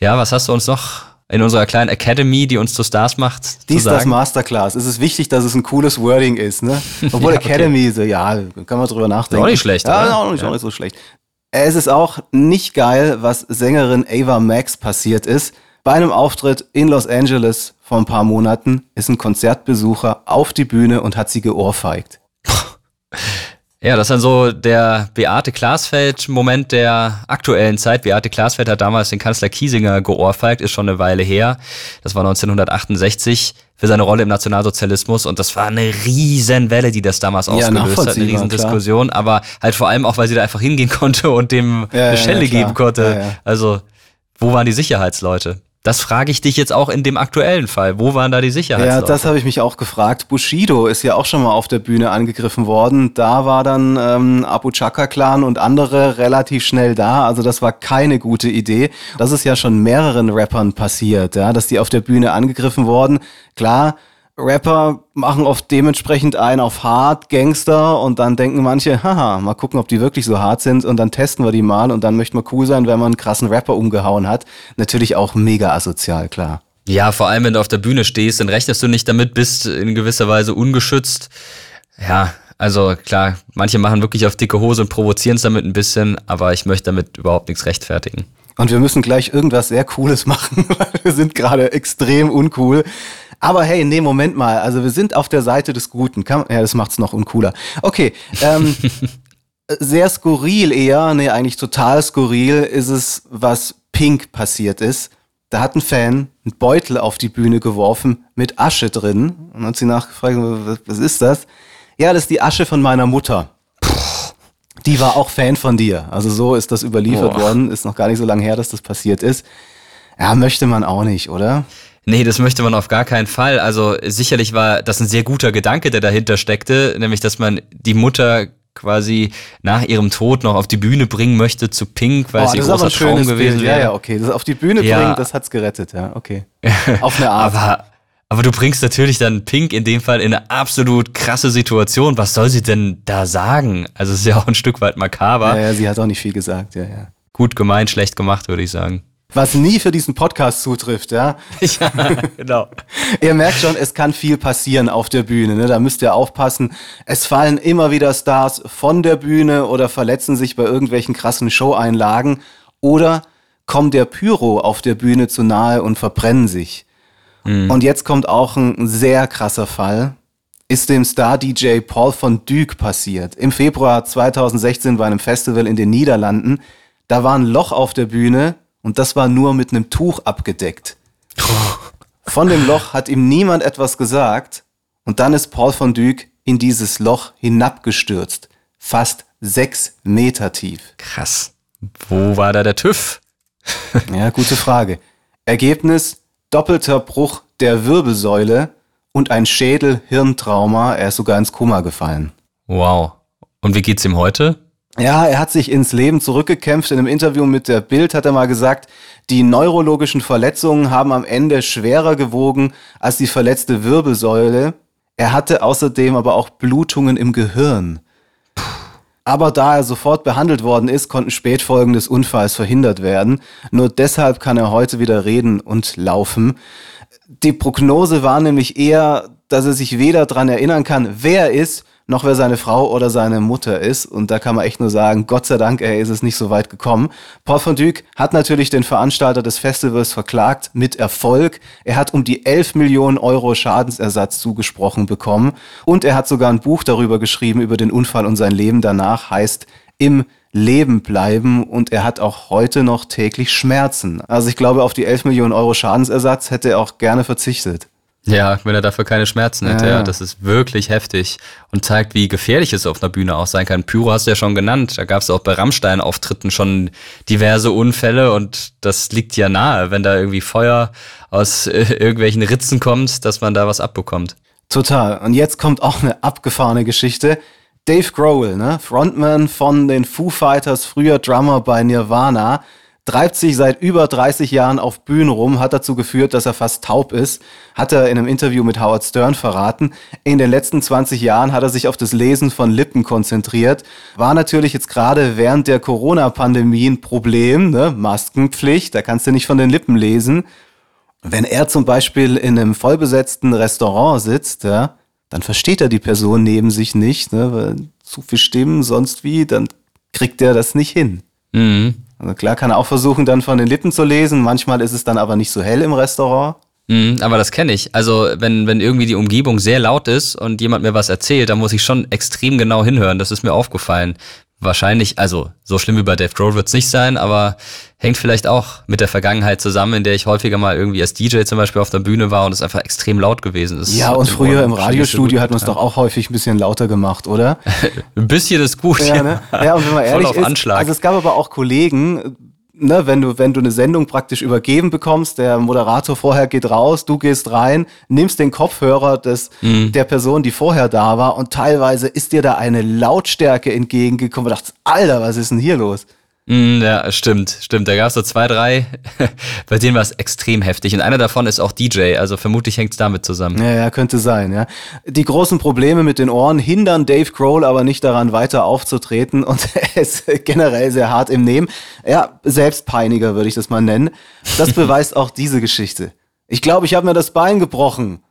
[SPEAKER 3] ja, was hast du uns noch in unserer kleinen Academy, die uns zu Stars macht?
[SPEAKER 2] Die ist das Masterclass. Es ist wichtig, dass es ein cooles Wording ist, ne? Obwohl ja, okay. Academy, so, ja, kann man drüber nachdenken. Ist
[SPEAKER 3] auch nicht schlecht,
[SPEAKER 2] Ja, oder? auch nicht, ja. auch nicht so schlecht. Es ist auch nicht geil, was Sängerin Ava Max passiert ist. Bei einem Auftritt in Los Angeles vor ein paar Monaten ist ein Konzertbesucher auf die Bühne und hat sie geohrfeigt.
[SPEAKER 3] Ja, das ist dann so der Beate Glasfeld-Moment der aktuellen Zeit. Beate Glasfeld hat damals den Kanzler Kiesinger geohrfeigt, ist schon eine Weile her. Das war 1968 für seine Rolle im Nationalsozialismus und das war eine Riesenwelle, die das damals ausgelöst ja, hat, eine Riesendiskussion, aber halt vor allem auch, weil sie da einfach hingehen konnte und dem ja, eine Schelle ja, geben konnte. Also, wo waren die Sicherheitsleute? Das frage ich dich jetzt auch in dem aktuellen Fall. Wo waren da die Sicherheitsleute?
[SPEAKER 2] Ja, das habe ich mich auch gefragt. Bushido ist ja auch schon mal auf der Bühne angegriffen worden. Da war dann ähm, Abu Chaka Clan und andere relativ schnell da. Also das war keine gute Idee. Das ist ja schon mehreren Rappern passiert, ja, dass die auf der Bühne angegriffen wurden. Klar, Rapper machen oft dementsprechend ein auf hart, Gangster und dann denken manche, haha, mal gucken, ob die wirklich so hart sind und dann testen wir die mal und dann möchte man cool sein, wenn man einen krassen Rapper umgehauen hat. Natürlich auch mega asozial, klar.
[SPEAKER 3] Ja, vor allem, wenn du auf der Bühne stehst, dann rechnest du nicht damit, bist in gewisser Weise ungeschützt. Ja, also klar, manche machen wirklich auf dicke Hose und provozieren es damit ein bisschen, aber ich möchte damit überhaupt nichts rechtfertigen.
[SPEAKER 2] Und wir müssen gleich irgendwas sehr Cooles machen, weil wir sind gerade extrem uncool. Aber hey, nee, Moment mal. Also wir sind auf der Seite des Guten. Kann, ja, das macht's noch uncooler. Okay. Ähm, sehr skurril eher, nee, eigentlich total skurril ist es, was Pink passiert ist. Da hat ein Fan einen Beutel auf die Bühne geworfen mit Asche drin. Und hat sie nachgefragt, was ist das? Ja, das ist die Asche von meiner Mutter. Die war auch Fan von dir. Also so ist das überliefert Boah. worden. Ist noch gar nicht so lange her, dass das passiert ist. Ja, möchte man auch nicht, oder?
[SPEAKER 3] Nee, das möchte man auf gar keinen Fall. Also sicherlich war das ein sehr guter Gedanke, der dahinter steckte, nämlich dass man die Mutter quasi nach ihrem Tod noch auf die Bühne bringen möchte zu Pink, weil oh, es ihr großer Traum gewesen wäre.
[SPEAKER 2] Ja, ja, okay. Das auf die Bühne ja. bringen, das hat's gerettet, ja, okay.
[SPEAKER 3] auf eine Art. aber, aber du bringst natürlich dann Pink in dem Fall in eine absolut krasse Situation. Was soll sie denn da sagen? Also es ist ja auch ein Stück weit makaber.
[SPEAKER 2] Ja, ja, sie hat auch nicht viel gesagt, ja, ja.
[SPEAKER 3] Gut gemeint, schlecht gemacht, würde ich sagen
[SPEAKER 2] was nie für diesen Podcast zutrifft, ja. ja, genau. ihr merkt schon, es kann viel passieren auf der Bühne, ne? da müsst ihr aufpassen. Es fallen immer wieder Stars von der Bühne oder verletzen sich bei irgendwelchen krassen Showeinlagen oder kommt der Pyro auf der Bühne zu nahe und verbrennen sich. Mhm. Und jetzt kommt auch ein sehr krasser Fall. Ist dem Star-DJ Paul von Dyk passiert. Im Februar 2016 bei einem Festival in den Niederlanden. Da war ein Loch auf der Bühne, und das war nur mit einem Tuch abgedeckt. Von dem Loch hat ihm niemand etwas gesagt und dann ist Paul von Dyk in dieses Loch hinabgestürzt. Fast sechs Meter tief.
[SPEAKER 3] Krass. Wo war da der TÜV?
[SPEAKER 2] ja, gute Frage. Ergebnis, doppelter Bruch der Wirbelsäule und ein Schädel-Hirntrauma. Er ist sogar ins Koma gefallen.
[SPEAKER 3] Wow. Und wie geht's ihm heute?
[SPEAKER 2] Ja, er hat sich ins Leben zurückgekämpft. In einem Interview mit der Bild hat er mal gesagt, die neurologischen Verletzungen haben am Ende schwerer gewogen als die verletzte Wirbelsäule. Er hatte außerdem aber auch Blutungen im Gehirn. Aber da er sofort behandelt worden ist, konnten Spätfolgen des Unfalls verhindert werden. Nur deshalb kann er heute wieder reden und laufen. Die Prognose war nämlich eher, dass er sich weder daran erinnern kann, wer er ist, noch wer seine Frau oder seine Mutter ist. Und da kann man echt nur sagen, Gott sei Dank, er ist es nicht so weit gekommen. Paul von Dyk hat natürlich den Veranstalter des Festivals verklagt mit Erfolg. Er hat um die 11 Millionen Euro Schadensersatz zugesprochen bekommen. Und er hat sogar ein Buch darüber geschrieben, über den Unfall und sein Leben danach, heißt Im Leben bleiben und er hat auch heute noch täglich Schmerzen. Also ich glaube, auf die 11 Millionen Euro Schadensersatz hätte er auch gerne verzichtet.
[SPEAKER 3] Ja, wenn er dafür keine Schmerzen hätte, ja, ja. das ist wirklich heftig und zeigt, wie gefährlich es auf einer Bühne auch sein kann. Pyro hast du ja schon genannt, da gab es auch bei Rammstein-Auftritten schon diverse Unfälle und das liegt ja nahe, wenn da irgendwie Feuer aus äh, irgendwelchen Ritzen kommt, dass man da was abbekommt.
[SPEAKER 2] Total. Und jetzt kommt auch eine abgefahrene Geschichte. Dave Grohl, ne? Frontman von den Foo Fighters, früher Drummer bei Nirvana, treibt sich seit über 30 Jahren auf Bühnen rum, hat dazu geführt, dass er fast taub ist, hat er in einem Interview mit Howard Stern verraten. In den letzten 20 Jahren hat er sich auf das Lesen von Lippen konzentriert. War natürlich jetzt gerade während der Corona-Pandemie ein Problem, ne? Maskenpflicht, da kannst du nicht von den Lippen lesen. Wenn er zum Beispiel in einem vollbesetzten Restaurant sitzt, ja, dann versteht er die Person neben sich nicht, ne? Weil zu viel Stimmen, sonst wie, dann kriegt er das nicht hin. Mhm. Also klar kann er auch versuchen, dann von den Lippen zu lesen. Manchmal ist es dann aber nicht so hell im Restaurant.
[SPEAKER 3] Mhm, aber das kenne ich. Also wenn, wenn irgendwie die Umgebung sehr laut ist und jemand mir was erzählt, dann muss ich schon extrem genau hinhören. Das ist mir aufgefallen wahrscheinlich, also so schlimm wie bei Dave Grohl wird es nicht sein, aber hängt vielleicht auch mit der Vergangenheit zusammen, in der ich häufiger mal irgendwie als DJ zum Beispiel auf der Bühne war und es einfach extrem laut gewesen ist.
[SPEAKER 2] Ja, und früher im Radiostudio hat man es doch auch häufig ein bisschen lauter gemacht, oder?
[SPEAKER 3] ein bisschen ist gut.
[SPEAKER 2] Ja, ne? ja und wenn man ehrlich ist, Anschlag. also es gab aber auch Kollegen, ne, wenn du, wenn du eine Sendung praktisch übergeben bekommst, der Moderator vorher geht raus, du gehst rein, nimmst den Kopfhörer des, mhm. der Person, die vorher da war und teilweise ist dir da eine Lautstärke entgegengekommen und dachtest, Alter, was ist denn hier los?
[SPEAKER 3] Mm, ja, stimmt, stimmt. Da gab es so zwei, drei, bei denen war es extrem heftig. Und einer davon ist auch DJ, also vermutlich hängt es damit zusammen.
[SPEAKER 2] Ja, ja, könnte sein, ja. Die großen Probleme mit den Ohren hindern Dave Grohl aber nicht daran, weiter aufzutreten und er ist generell sehr hart im Nehmen. Ja, Selbstpeiniger würde ich das mal nennen. Das beweist auch diese Geschichte. Ich glaube, ich habe mir das Bein gebrochen,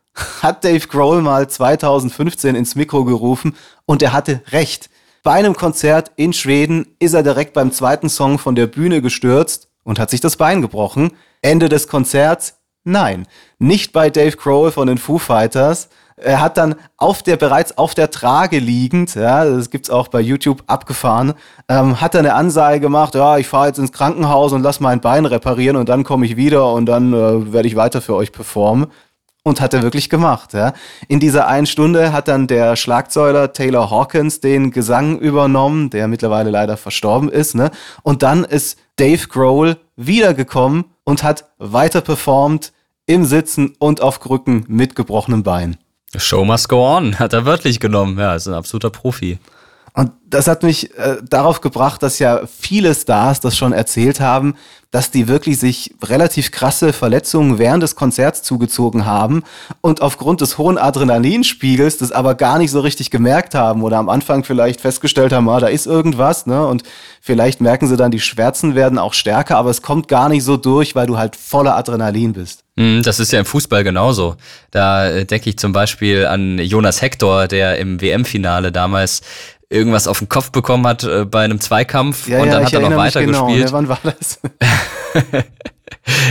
[SPEAKER 2] hat Dave Grohl mal 2015 ins Mikro gerufen und er hatte recht. Bei einem Konzert in Schweden ist er direkt beim zweiten Song von der Bühne gestürzt und hat sich das Bein gebrochen. Ende des Konzerts, nein, nicht bei Dave Grohl von den Foo Fighters. Er hat dann auf der bereits auf der Trage liegend, ja, das gibt's auch bei YouTube abgefahren, ähm, hat er eine Ansage gemacht, ja, ich fahre jetzt ins Krankenhaus und lass mein Bein reparieren und dann komme ich wieder und dann äh, werde ich weiter für euch performen. Und hat er wirklich gemacht. Ja. In dieser einen Stunde hat dann der Schlagzeuler Taylor Hawkins den Gesang übernommen, der mittlerweile leider verstorben ist. Ne? Und dann ist Dave Grohl wiedergekommen und hat weiter performt im Sitzen und auf Krücken mit gebrochenem Bein.
[SPEAKER 3] Show must go on, hat er wörtlich genommen. Ja, ist ein absoluter Profi.
[SPEAKER 2] Und das hat mich äh, darauf gebracht, dass ja viele Stars das schon erzählt haben, dass die wirklich sich relativ krasse Verletzungen während des Konzerts zugezogen haben und aufgrund des hohen Adrenalinspiegels das aber gar nicht so richtig gemerkt haben oder am Anfang vielleicht festgestellt haben, ah, da ist irgendwas, ne? Und vielleicht merken sie dann, die Schmerzen werden auch stärker, aber es kommt gar nicht so durch, weil du halt voller Adrenalin bist.
[SPEAKER 3] Hm, das ist ja im Fußball genauso. Da äh, denke ich zum Beispiel an Jonas Hector, der im WM-Finale damals irgendwas auf den Kopf bekommen hat äh, bei einem Zweikampf
[SPEAKER 2] Ja,
[SPEAKER 3] und dann hat er noch
[SPEAKER 2] mich
[SPEAKER 3] weitergespielt.
[SPEAKER 2] Genau, ne? Wann war das?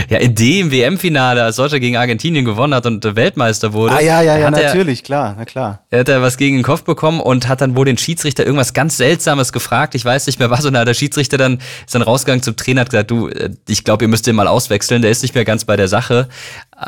[SPEAKER 3] Ja, in dem WM-Finale, als Deutschland gegen Argentinien gewonnen hat und äh, Weltmeister wurde,
[SPEAKER 2] ah ja, ja, ja,
[SPEAKER 3] hat er,
[SPEAKER 2] natürlich, klar, na klar.
[SPEAKER 3] er hat er was gegen den Kopf bekommen und hat dann wohl den Schiedsrichter irgendwas ganz Seltsames gefragt. Ich weiß nicht mehr was. Und da hat der Schiedsrichter dann ist dann rausgegangen zum Trainer, hat gesagt, du, äh, ich glaube, ihr müsst den mal auswechseln. Der ist nicht mehr ganz bei der Sache.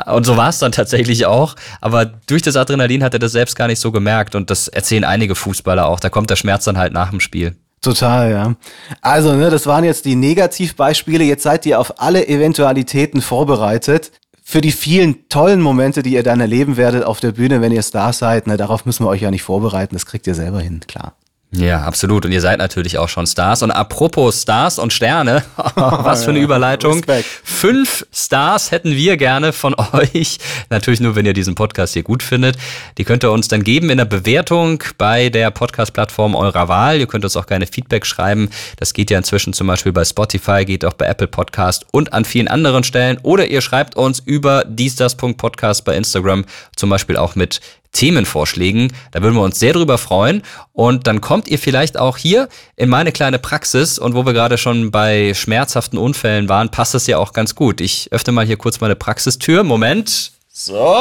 [SPEAKER 3] Und so war es dann tatsächlich auch. Aber durch das Adrenalin hat er das selbst gar nicht so gemerkt. Und das erzählen einige Fußballer auch. Da kommt der Schmerz dann halt nach dem Spiel.
[SPEAKER 2] Total, ja. Also, ne, das waren jetzt die Negativbeispiele. Jetzt seid ihr auf alle Eventualitäten vorbereitet. Für die vielen tollen Momente, die ihr dann erleben werdet auf der Bühne, wenn ihr Stars seid, ne, darauf müssen wir euch ja nicht vorbereiten. Das kriegt ihr selber hin, klar.
[SPEAKER 3] Ja, absolut. Und ihr seid natürlich auch schon Stars. Und apropos Stars und Sterne, was für eine Überleitung.
[SPEAKER 2] Respekt.
[SPEAKER 3] Fünf Stars hätten wir gerne von euch. Natürlich nur, wenn ihr diesen Podcast hier gut findet. Die könnt ihr uns dann geben in der Bewertung bei der Podcast-Plattform eurer Wahl. Ihr könnt uns auch gerne Feedback schreiben. Das geht ja inzwischen zum Beispiel bei Spotify, geht auch bei Apple Podcast und an vielen anderen Stellen. Oder ihr schreibt uns über diestars.podcast bei Instagram, zum Beispiel auch mit Themenvorschlägen. Da würden wir uns sehr drüber freuen. Und dann kommt ihr vielleicht auch hier in meine kleine Praxis. Und wo wir gerade schon bei schmerzhaften Unfällen waren, passt das ja auch ganz gut. Ich öffne mal hier kurz meine Praxistür. Moment. So.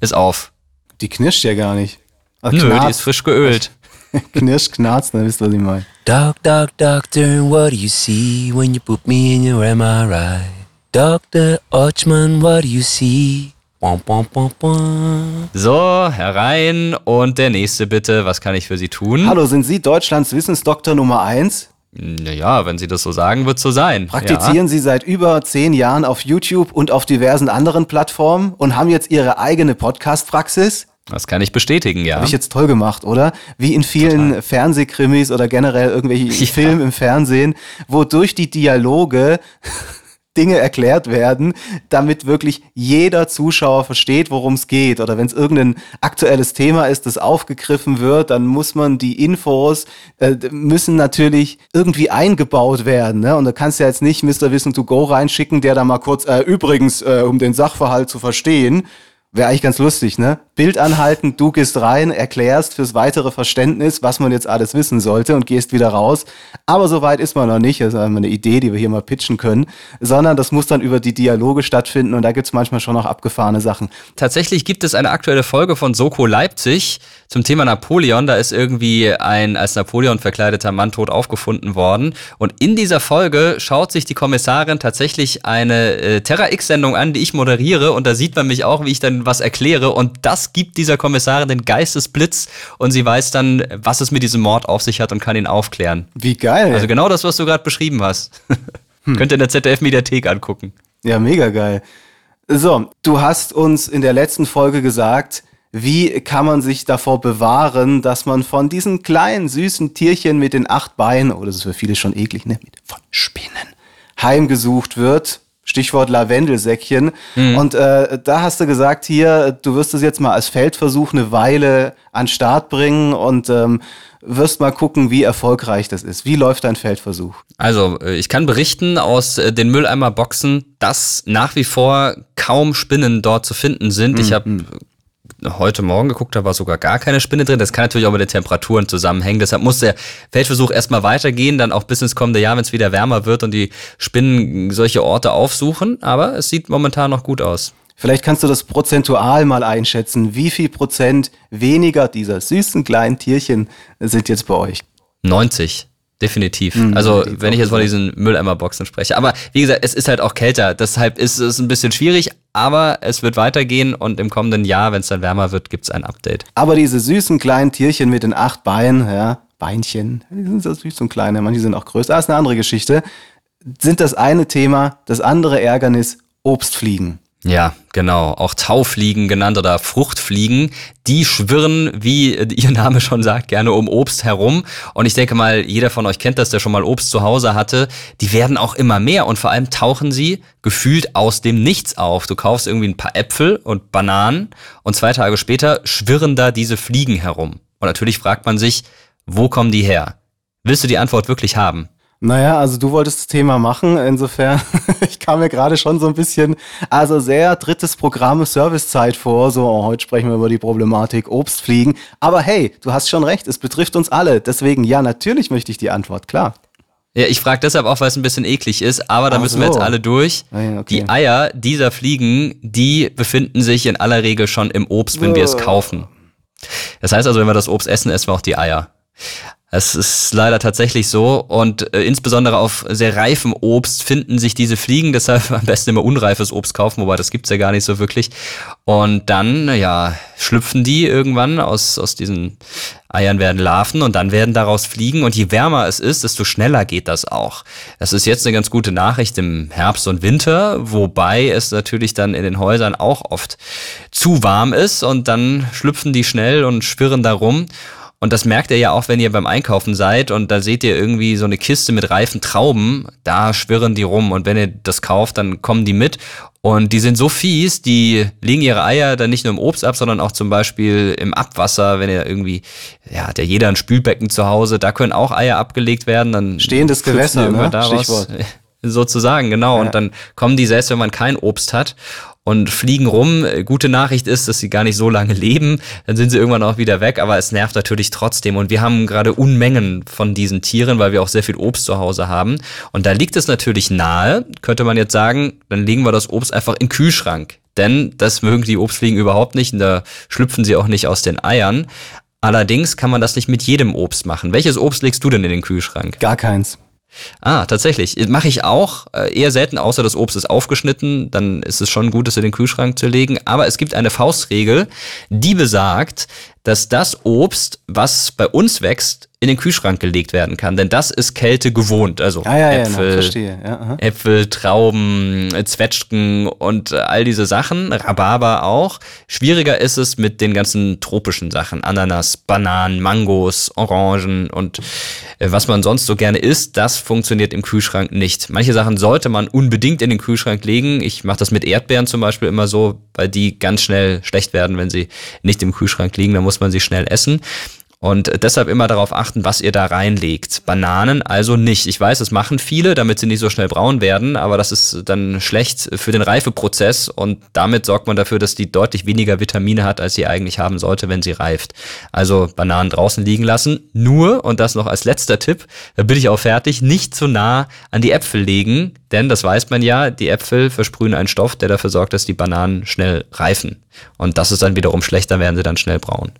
[SPEAKER 3] Ist auf.
[SPEAKER 2] Die knirscht ja gar nicht. Ach,
[SPEAKER 3] Nö, die
[SPEAKER 2] knarzt.
[SPEAKER 3] ist frisch geölt.
[SPEAKER 2] Knirscht, knarzt, dann wisst ihr, was ich meine.
[SPEAKER 4] Doc, doc, doctor, what do you see when you put me in your MRI? Dr. Ochman, what do you see?
[SPEAKER 3] So, herein. Und der nächste bitte. Was kann ich für Sie tun?
[SPEAKER 2] Hallo, sind Sie Deutschlands Wissensdoktor Nummer eins?
[SPEAKER 3] Naja, wenn Sie das so sagen, wird so sein.
[SPEAKER 2] Praktizieren Sie seit über zehn Jahren auf YouTube und auf diversen anderen Plattformen und haben jetzt Ihre eigene Podcast-Praxis?
[SPEAKER 3] Ja, das kann ich bestätigen, ja.
[SPEAKER 2] Habe ich jetzt toll gemacht, oder? Wie in vielen Fernsehkrimis oder generell irgendwelche
[SPEAKER 3] Ja.
[SPEAKER 2] Filme im Fernsehen, wo durch die Dialoge Dinge erklärt werden, damit wirklich jeder Zuschauer versteht, worum es geht. Oder wenn es irgendein aktuelles Thema ist, das aufgegriffen wird, dann muss man die Infos, äh, müssen natürlich irgendwie eingebaut werden. Ne? Und da kannst du ja jetzt nicht Mr. Wissen to Go reinschicken, der da mal kurz, äh, übrigens, äh, um den Sachverhalt zu verstehen, Wäre eigentlich ganz lustig, ne? Bild anhalten, du gehst rein, erklärst fürs weitere Verständnis, was man jetzt alles wissen sollte und gehst wieder raus. Aber so weit ist man noch nicht, das ist einmal eine Idee, die wir hier mal pitchen können, sondern das muss dann über die Dialoge stattfinden und da gibt's manchmal schon noch abgefahrene Sachen.
[SPEAKER 3] Tatsächlich gibt es eine aktuelle Folge von Soko Leipzig zum Thema Napoleon. Da ist irgendwie ein als Napoleon verkleideter Mann tot aufgefunden worden. Und in dieser Folge schaut sich die Kommissarin tatsächlich eine äh, Terra X-Sendung an, die ich moderiere. Und da sieht man mich auch, wie ich dann was erkläre. Und das gibt dieser Kommissarin den Geistesblitz. Und sie weiß dann, was es mit diesem Mord auf sich hat und kann ihn aufklären.
[SPEAKER 2] Wie geil.
[SPEAKER 3] Also genau das, was du gerade beschrieben hast. Könnt ihr in der ZDF-Mediathek angucken.
[SPEAKER 2] Ja, mega geil. So, du hast uns in der letzten Folge gesagt, wie kann man sich davor bewahren, dass man von diesen kleinen, süßen Tierchen mit den acht Beinen, oh, das ist für viele schon eklig, ne, mit, von Spinnen, heimgesucht wird. Stichwort Lavendelsäckchen. Und äh, da hast du gesagt, hier, du wirst es jetzt mal als Feldversuch eine Weile an Start bringen und ähm, wirst mal gucken, wie erfolgreich das ist. Wie läuft dein Feldversuch?
[SPEAKER 3] Also, äh, ich kann berichten aus äh, den Mülleimerboxen, dass nach wie vor kaum Spinnen dort zu finden sind. Ich habe heute Morgen geguckt habe, war sogar gar keine Spinne drin. Das kann natürlich auch mit den Temperaturen zusammenhängen. Deshalb muss der Feldversuch erstmal weitergehen, dann auch bis ins kommende Jahr, wenn es wieder wärmer wird und die Spinnen solche Orte aufsuchen. Aber es sieht momentan noch gut aus.
[SPEAKER 2] Vielleicht kannst du das prozentual mal einschätzen. Wie viel Prozent weniger dieser süßen kleinen Tierchen sind jetzt bei euch?
[SPEAKER 3] 90. Definitiv. Mhm, also, wenn ich jetzt von diesen Mülleimerboxen spreche. Aber wie gesagt, es ist halt auch kälter. Deshalb ist es ein bisschen schwierig, aber es wird weitergehen und im kommenden Jahr, wenn es dann wärmer wird, gibt es ein Update.
[SPEAKER 2] Aber diese süßen kleinen Tierchen mit den acht Beinen, ja, Beinchen, die sind so süß und kleine, manche sind auch größer. Das ist eine andere Geschichte. Sind das eine Thema, das andere Ärgernis Obstfliegen.
[SPEAKER 3] Ja, genau. Auch Taufliegen genannt oder Fruchtfliegen, die schwirren, wie ihr Name schon sagt, gerne um Obst herum. Und ich denke mal, jeder von euch kennt das, der schon mal Obst zu Hause hatte. Die werden auch immer mehr und vor allem tauchen sie gefühlt aus dem Nichts auf. Du kaufst irgendwie ein paar Äpfel und Bananen und zwei Tage später schwirren da diese Fliegen herum. Und natürlich fragt man sich, wo kommen die her? Willst du die Antwort wirklich haben?
[SPEAKER 2] Naja, also du wolltest das Thema machen, insofern, ich kam mir gerade schon so ein bisschen, also sehr drittes Programm Servicezeit vor, so oh, heute sprechen wir über die Problematik Obstfliegen, aber hey, du hast schon recht, es betrifft uns alle, deswegen ja, natürlich möchte ich die Antwort, klar.
[SPEAKER 3] Ja, ich frage deshalb auch, weil es ein bisschen eklig ist, aber da Ach müssen so. wir jetzt alle durch. Ah okay. Die Eier dieser Fliegen, die befinden sich in aller Regel schon im Obst, wenn oh. wir es kaufen. Das heißt also, wenn wir das Obst essen, essen wir auch die Eier. Es ist leider tatsächlich so und äh, insbesondere auf sehr reifem Obst finden sich diese Fliegen, deshalb am besten immer unreifes Obst kaufen, wobei das gibt's ja gar nicht so wirklich. Und dann, ja, schlüpfen die irgendwann aus, aus diesen Eiern werden Larven und dann werden daraus Fliegen und je wärmer es ist, desto schneller geht das auch. Das ist jetzt eine ganz gute Nachricht im Herbst und Winter, wobei es natürlich dann in den Häusern auch oft zu warm ist und dann schlüpfen die schnell und schwirren da rum. Und das merkt ihr ja auch, wenn ihr beim Einkaufen seid und da seht ihr irgendwie so eine Kiste mit reifen Trauben, da schwirren die rum und wenn ihr das kauft, dann kommen die mit und die sind so fies, die legen ihre Eier dann nicht nur im Obst ab, sondern auch zum Beispiel im Abwasser, wenn ihr irgendwie, ja, hat ja jeder ein Spülbecken zu Hause, da können auch Eier abgelegt werden, dann
[SPEAKER 2] stehendes Gewässer, ne?
[SPEAKER 3] Daraus, Stichwort. Sozusagen, genau. Ja. Und dann kommen die selbst, wenn man kein Obst hat und fliegen rum. Gute Nachricht ist, dass sie gar nicht so lange leben. Dann sind sie irgendwann auch wieder weg, aber es nervt natürlich trotzdem. Und wir haben gerade Unmengen von diesen Tieren, weil wir auch sehr viel Obst zu Hause haben. Und da liegt es natürlich nahe, könnte man jetzt sagen, dann legen wir das Obst einfach in den Kühlschrank. Denn das mögen die Obstfliegen überhaupt nicht und da schlüpfen sie auch nicht aus den Eiern. Allerdings kann man das nicht mit jedem Obst machen. Welches Obst legst du denn in den Kühlschrank?
[SPEAKER 2] Gar keins.
[SPEAKER 3] Ah, tatsächlich. Mache ich auch. Äh, eher selten, außer das Obst ist aufgeschnitten. Dann ist es schon gut, es in den Kühlschrank zu legen. Aber es gibt eine Faustregel, die besagt, dass das Obst, was bei uns wächst, in den Kühlschrank gelegt werden kann, denn das ist Kälte gewohnt. Also
[SPEAKER 2] ah, ja,
[SPEAKER 3] Äpfel,
[SPEAKER 2] ja, ja,
[SPEAKER 3] Äpfel, Trauben, Zwetschgen und all diese Sachen, Rhabarber auch. Schwieriger ist es mit den ganzen tropischen Sachen, Ananas, Bananen, Mangos, Orangen und äh, was man sonst so gerne isst, das funktioniert im Kühlschrank nicht. Manche Sachen sollte man unbedingt in den Kühlschrank legen. Ich mache das mit Erdbeeren zum Beispiel immer so, weil die ganz schnell schlecht werden, wenn sie nicht im Kühlschrank liegen. Da muss man sie schnell essen. Und deshalb immer darauf achten, was ihr da reinlegt. Bananen also nicht. Ich weiß, das machen viele, damit sie nicht so schnell braun werden, aber das ist dann schlecht für den Reifeprozess und damit sorgt man dafür, dass die deutlich weniger Vitamine hat, als sie eigentlich haben sollte, wenn sie reift. Also Bananen draußen liegen lassen. Nur, und das noch als letzter Tipp, da bin ich auch fertig, nicht zu nah an die Äpfel legen, denn das weiß man ja, die Äpfel versprühen einen Stoff, der dafür sorgt, dass die Bananen schnell reifen. Und das ist dann wiederum schlecht, dann werden sie dann schnell braun.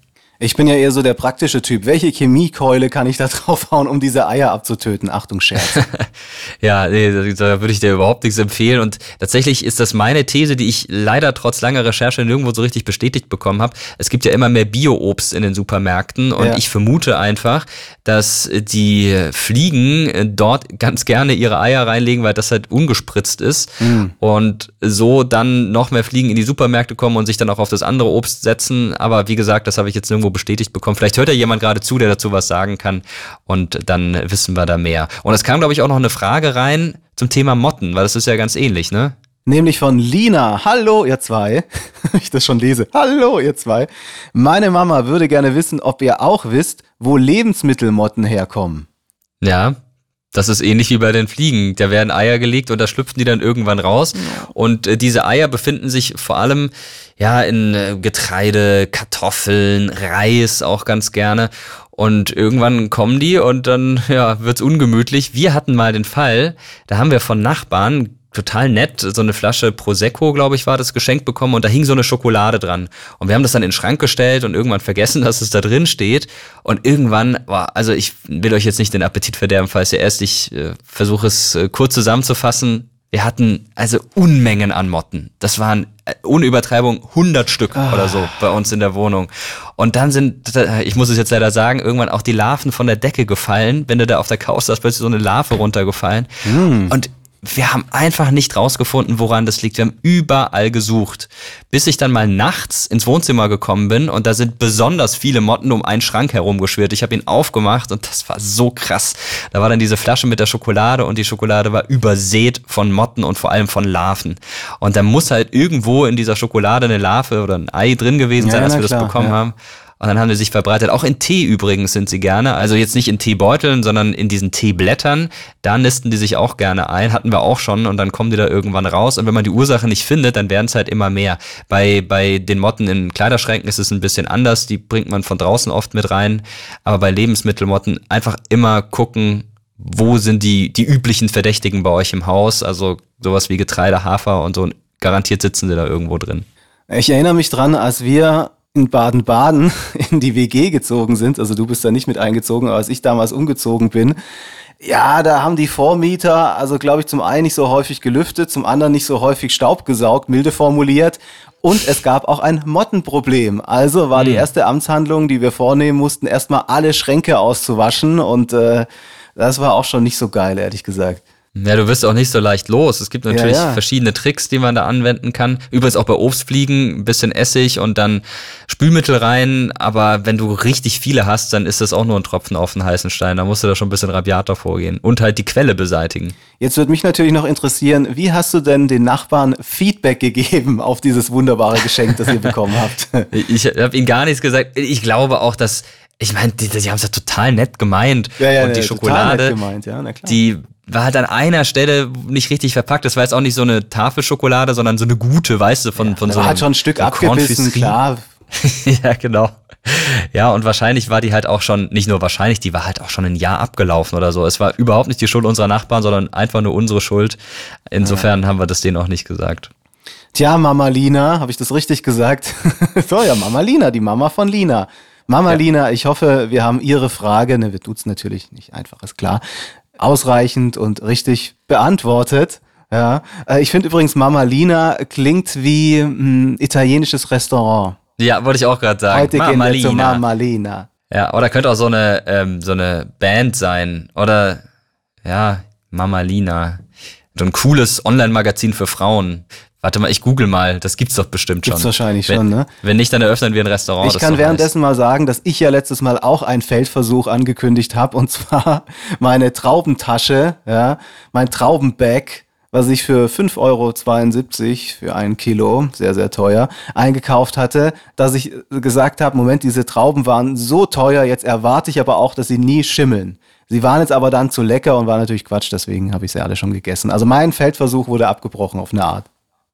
[SPEAKER 2] Ich bin ja eher so der praktische Typ. Welche Chemiekeule kann ich da draufhauen, um diese Eier abzutöten? Achtung, Scherz.
[SPEAKER 3] ja, nee, da würde ich dir überhaupt nichts empfehlen. Und tatsächlich ist das meine These, die ich leider trotz langer Recherche nirgendwo so richtig bestätigt bekommen habe. Es gibt ja immer mehr Bio-Obst in den Supermärkten und ja. ich vermute einfach, dass die Fliegen dort ganz gerne ihre Eier reinlegen, weil das halt ungespritzt ist mhm. und so dann noch mehr Fliegen in die Supermärkte kommen und sich dann auch auf das andere Obst setzen. Aber wie gesagt, das habe ich jetzt nirgendwo bestätigt bekommen. Vielleicht hört ja jemand gerade zu, der dazu was sagen kann und dann wissen wir da mehr. Und es kam, glaube ich, auch noch eine Frage rein zum Thema Motten, weil das ist ja ganz ähnlich, ne?
[SPEAKER 2] Nämlich von Lina. Hallo, ihr zwei. ich das schon lese. Hallo, ihr zwei. Meine Mama würde gerne wissen, ob ihr auch wisst, wo Lebensmittelmotten herkommen.
[SPEAKER 3] Ja, Das ist ähnlich wie bei den Fliegen. Da werden Eier gelegt und da schlüpfen die dann irgendwann raus. Und äh, diese Eier befinden sich vor allem ja in äh, Getreide, Kartoffeln, Reis auch ganz gerne. Und irgendwann kommen die und dann ja, wird's ungemütlich. Wir hatten mal den Fall, da haben wir von Nachbarn total nett, so eine Flasche Prosecco, glaube ich, war das geschenkt bekommen und da hing so eine Schokolade dran. Und wir haben das dann in den Schrank gestellt und irgendwann vergessen, dass es da drin steht. Und irgendwann, war, also ich will euch jetzt nicht den Appetit verderben, falls ihr erst, ich äh, versuche es äh, kurz zusammenzufassen. Wir hatten also Unmengen an Motten. Das waren äh, ohne Übertreibung 100 Stück
[SPEAKER 2] Ah.
[SPEAKER 3] oder so bei uns in der Wohnung. Und dann sind, ich muss es jetzt leider sagen, irgendwann auch die Larven von der Decke gefallen. Wenn du da auf der Couch saß, plötzlich so eine Larve runtergefallen.
[SPEAKER 2] Hm.
[SPEAKER 3] Und wir haben einfach nicht rausgefunden, woran das liegt. Wir haben überall gesucht, bis ich dann mal nachts ins Wohnzimmer gekommen bin und da sind besonders viele Motten um einen Schrank herumgeschwirrt. Ich habe ihn aufgemacht und das war so krass. Da war dann diese Flasche mit der Schokolade und die Schokolade war übersät von Motten und vor allem von Larven. Und da muss halt irgendwo in dieser Schokolade eine Larve oder ein Ei drin gewesen
[SPEAKER 2] Ja,
[SPEAKER 3] sein, als wir
[SPEAKER 2] klar,
[SPEAKER 3] das bekommen
[SPEAKER 2] ja.
[SPEAKER 3] haben. Und dann haben die sich verbreitet. Auch in Tee übrigens sind sie gerne. Also jetzt nicht in Teebeuteln, sondern in diesen Teeblättern. Da nisten die sich auch gerne ein. Hatten wir auch schon. Und dann kommen die da irgendwann raus. Und wenn man die Ursache nicht findet, dann werden es halt immer mehr. Bei, bei den Motten in Kleiderschränken ist es ein bisschen anders. Die bringt man von draußen oft mit rein. Aber bei Lebensmittelmotten einfach immer gucken, wo sind die, die üblichen Verdächtigen bei euch im Haus. Also sowas wie Getreide, Hafer und so. Garantiert sitzen sie da irgendwo drin.
[SPEAKER 2] Ich erinnere mich dran, als wir in Baden-Baden in die WG gezogen sind, also du bist da nicht mit eingezogen, aber als ich damals umgezogen bin, ja, da haben die Vormieter, also glaube ich, zum einen nicht so häufig gelüftet, zum anderen nicht so häufig Staub gesaugt, milde formuliert. Und es gab auch ein Mottenproblem. Also war die erste Amtshandlung, die wir vornehmen mussten, erstmal alle Schränke auszuwaschen. Und äh, das war auch schon nicht so geil, ehrlich gesagt.
[SPEAKER 3] Ja, du wirst auch nicht so leicht los. Es gibt natürlich
[SPEAKER 2] ja.
[SPEAKER 3] verschiedene Tricks, die man da anwenden kann. Übrigens auch bei Obstfliegen ein bisschen Essig und dann Spülmittel rein. Aber wenn du richtig viele hast, dann ist das auch nur ein Tropfen auf den heißen Stein. Da musst du da schon ein bisschen rabiater vorgehen. Und halt die Quelle beseitigen.
[SPEAKER 2] Jetzt würde mich natürlich noch interessieren, wie hast du denn den Nachbarn Feedback gegeben auf dieses wunderbare Geschenk, das ihr bekommen habt?
[SPEAKER 3] Ich habe ihnen gar nichts gesagt. Ich glaube auch, dass, ich meine, die, die haben es ja total nett gemeint.
[SPEAKER 2] Ja, ja,
[SPEAKER 3] und die
[SPEAKER 2] ja,
[SPEAKER 3] Schokolade,
[SPEAKER 2] gemeint, ja, na klar.
[SPEAKER 3] die war halt an einer Stelle nicht richtig verpackt. Das war jetzt auch nicht so eine Tafelschokolade, sondern so eine gute, weißt du, von, von
[SPEAKER 2] Da
[SPEAKER 3] so
[SPEAKER 2] halt schon ein Stück abgebissen, klar.
[SPEAKER 3] ja, genau. Ja, und wahrscheinlich war die halt auch schon, nicht nur wahrscheinlich, die war halt auch schon ein Jahr abgelaufen oder so. Es war überhaupt nicht die Schuld unserer Nachbarn, sondern einfach nur unsere Schuld. Insofern haben wir das denen auch nicht gesagt.
[SPEAKER 2] Tja, Mama Lina, habe ich das richtig gesagt? so, ja, Mama Lina, die Mama von Lina. Mama Lina, ich hoffe, wir haben Ihre Frage, ne, wir tut's natürlich nicht einfach, ist klar, ausreichend und richtig beantwortet. Ja, äh, ich finde übrigens, Mama Lina klingt wie ein italienisches Restaurant.
[SPEAKER 3] Ja, wollte ich auch gerade sagen.
[SPEAKER 2] Heute
[SPEAKER 3] Mama
[SPEAKER 2] gehen wir zu. Mama Lina.
[SPEAKER 3] Ja, oder könnte auch so eine, ähm, so eine Band sein. Oder, ja, Mama Lina. So ein cooles Online-Magazin für Frauen. Warte mal, ich google mal. Das gibt's doch bestimmt schon.
[SPEAKER 2] Gibt's wahrscheinlich
[SPEAKER 3] wenn,
[SPEAKER 2] schon, ne?
[SPEAKER 3] Wenn nicht, dann eröffnen wir ein Restaurant.
[SPEAKER 2] Ich kann währenddessen mal sagen, dass ich ja letztes Mal auch einen Feldversuch angekündigt habe und zwar meine Traubentasche, ja, mein Traubenbag, was ich für 5,72 Euro für ein Kilo, sehr, sehr teuer, eingekauft hatte, dass ich gesagt habe, Moment, diese Trauben waren so teuer, jetzt erwarte ich aber auch, dass sie nie schimmeln. Sie waren jetzt aber dann zu lecker und war natürlich Quatsch, deswegen habe ich sie alle schon gegessen. Also mein Feldversuch wurde abgebrochen auf eine Art.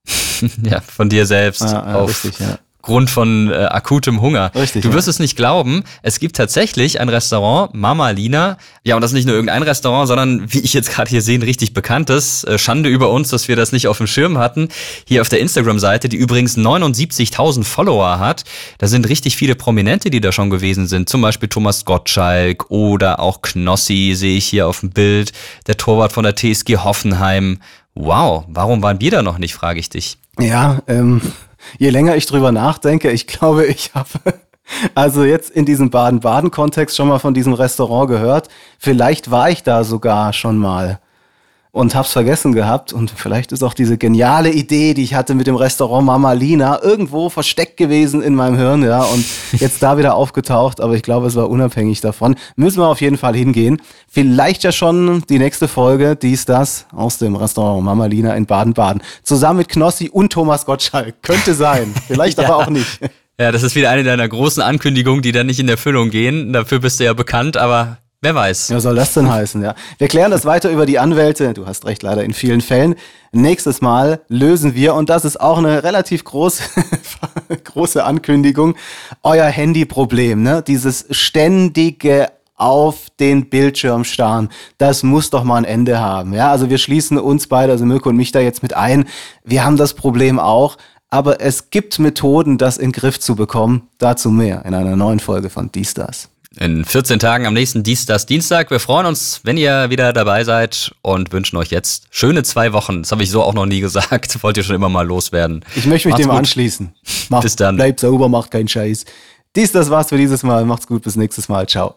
[SPEAKER 3] Ja, von dir selbst.
[SPEAKER 2] Ja, ja,
[SPEAKER 3] auf
[SPEAKER 2] richtig, ja.
[SPEAKER 3] Grund von äh, akutem Hunger.
[SPEAKER 2] Richtig,
[SPEAKER 3] du
[SPEAKER 2] ja.
[SPEAKER 3] wirst es nicht glauben, es gibt tatsächlich ein Restaurant, Mama Lina. Ja, und das ist nicht nur irgendein Restaurant, sondern wie ich jetzt gerade hier sehe, ein richtig bekanntes. Äh, Schande über uns, dass wir das nicht auf dem Schirm hatten. Hier auf der Instagram-Seite, die übrigens 79.000 Follower hat. Da sind richtig viele Prominente, die da schon gewesen sind. Zum Beispiel Thomas Gottschalk oder auch Knossi sehe ich hier auf dem Bild. Der Torwart von der TSG Hoffenheim. Wow, warum waren wir da noch nicht, frage ich dich.
[SPEAKER 2] Ja, ähm, je länger ich drüber nachdenke, ich glaube, ich habe also jetzt in diesem Baden-Baden-Kontext schon mal von diesem Restaurant gehört. Vielleicht war ich da sogar schon mal und hab's vergessen gehabt. Und vielleicht ist auch diese geniale Idee, die ich hatte mit dem Restaurant Mama Lina, irgendwo versteckt gewesen in meinem Hirn, ja, und jetzt da wieder aufgetaucht. Aber ich glaube, es war unabhängig davon. Müssen wir auf jeden Fall hingehen. Vielleicht ja schon die nächste Folge, dies, das, aus dem Restaurant Mama Lina in Baden-Baden. Zusammen mit Knossi und Thomas Gottschalk. Könnte sein. Vielleicht aber auch nicht.
[SPEAKER 3] Ja, das ist wieder eine deiner großen Ankündigungen, die dann nicht in Erfüllung gehen. Dafür bist du ja bekannt, aber Wer weiß.
[SPEAKER 2] Ja, soll das denn heißen, ja? Wir klären das weiter über die Anwälte. Du hast recht, leider in vielen Fällen. Nächstes Mal lösen wir, und das ist auch eine relativ große, große Ankündigung, euer Handyproblem, ne? Dieses ständige auf den Bildschirm starren. Das muss doch mal ein Ende haben. Ja, also wir schließen uns beide, also Mirko und mich da jetzt mit ein. Wir haben das Problem auch, aber es gibt Methoden, das in den Griff zu bekommen. Dazu mehr in einer neuen Folge von Die Stars.
[SPEAKER 3] In 14 Tagen am nächsten Dienstag, Dienstag. Wir freuen uns, wenn ihr wieder dabei seid und wünschen euch jetzt schöne zwei Wochen. Das habe ich so auch noch nie gesagt. Wollt ihr schon immer mal loswerden.
[SPEAKER 2] Ich möchte mich
[SPEAKER 3] Macht's
[SPEAKER 2] dem
[SPEAKER 3] gut.
[SPEAKER 2] anschließen. Macht,
[SPEAKER 3] Bis dann.
[SPEAKER 2] Bleibt sauber, macht keinen Scheiß. Dies, das war's für dieses Mal. Macht's gut, bis nächstes Mal. Ciao.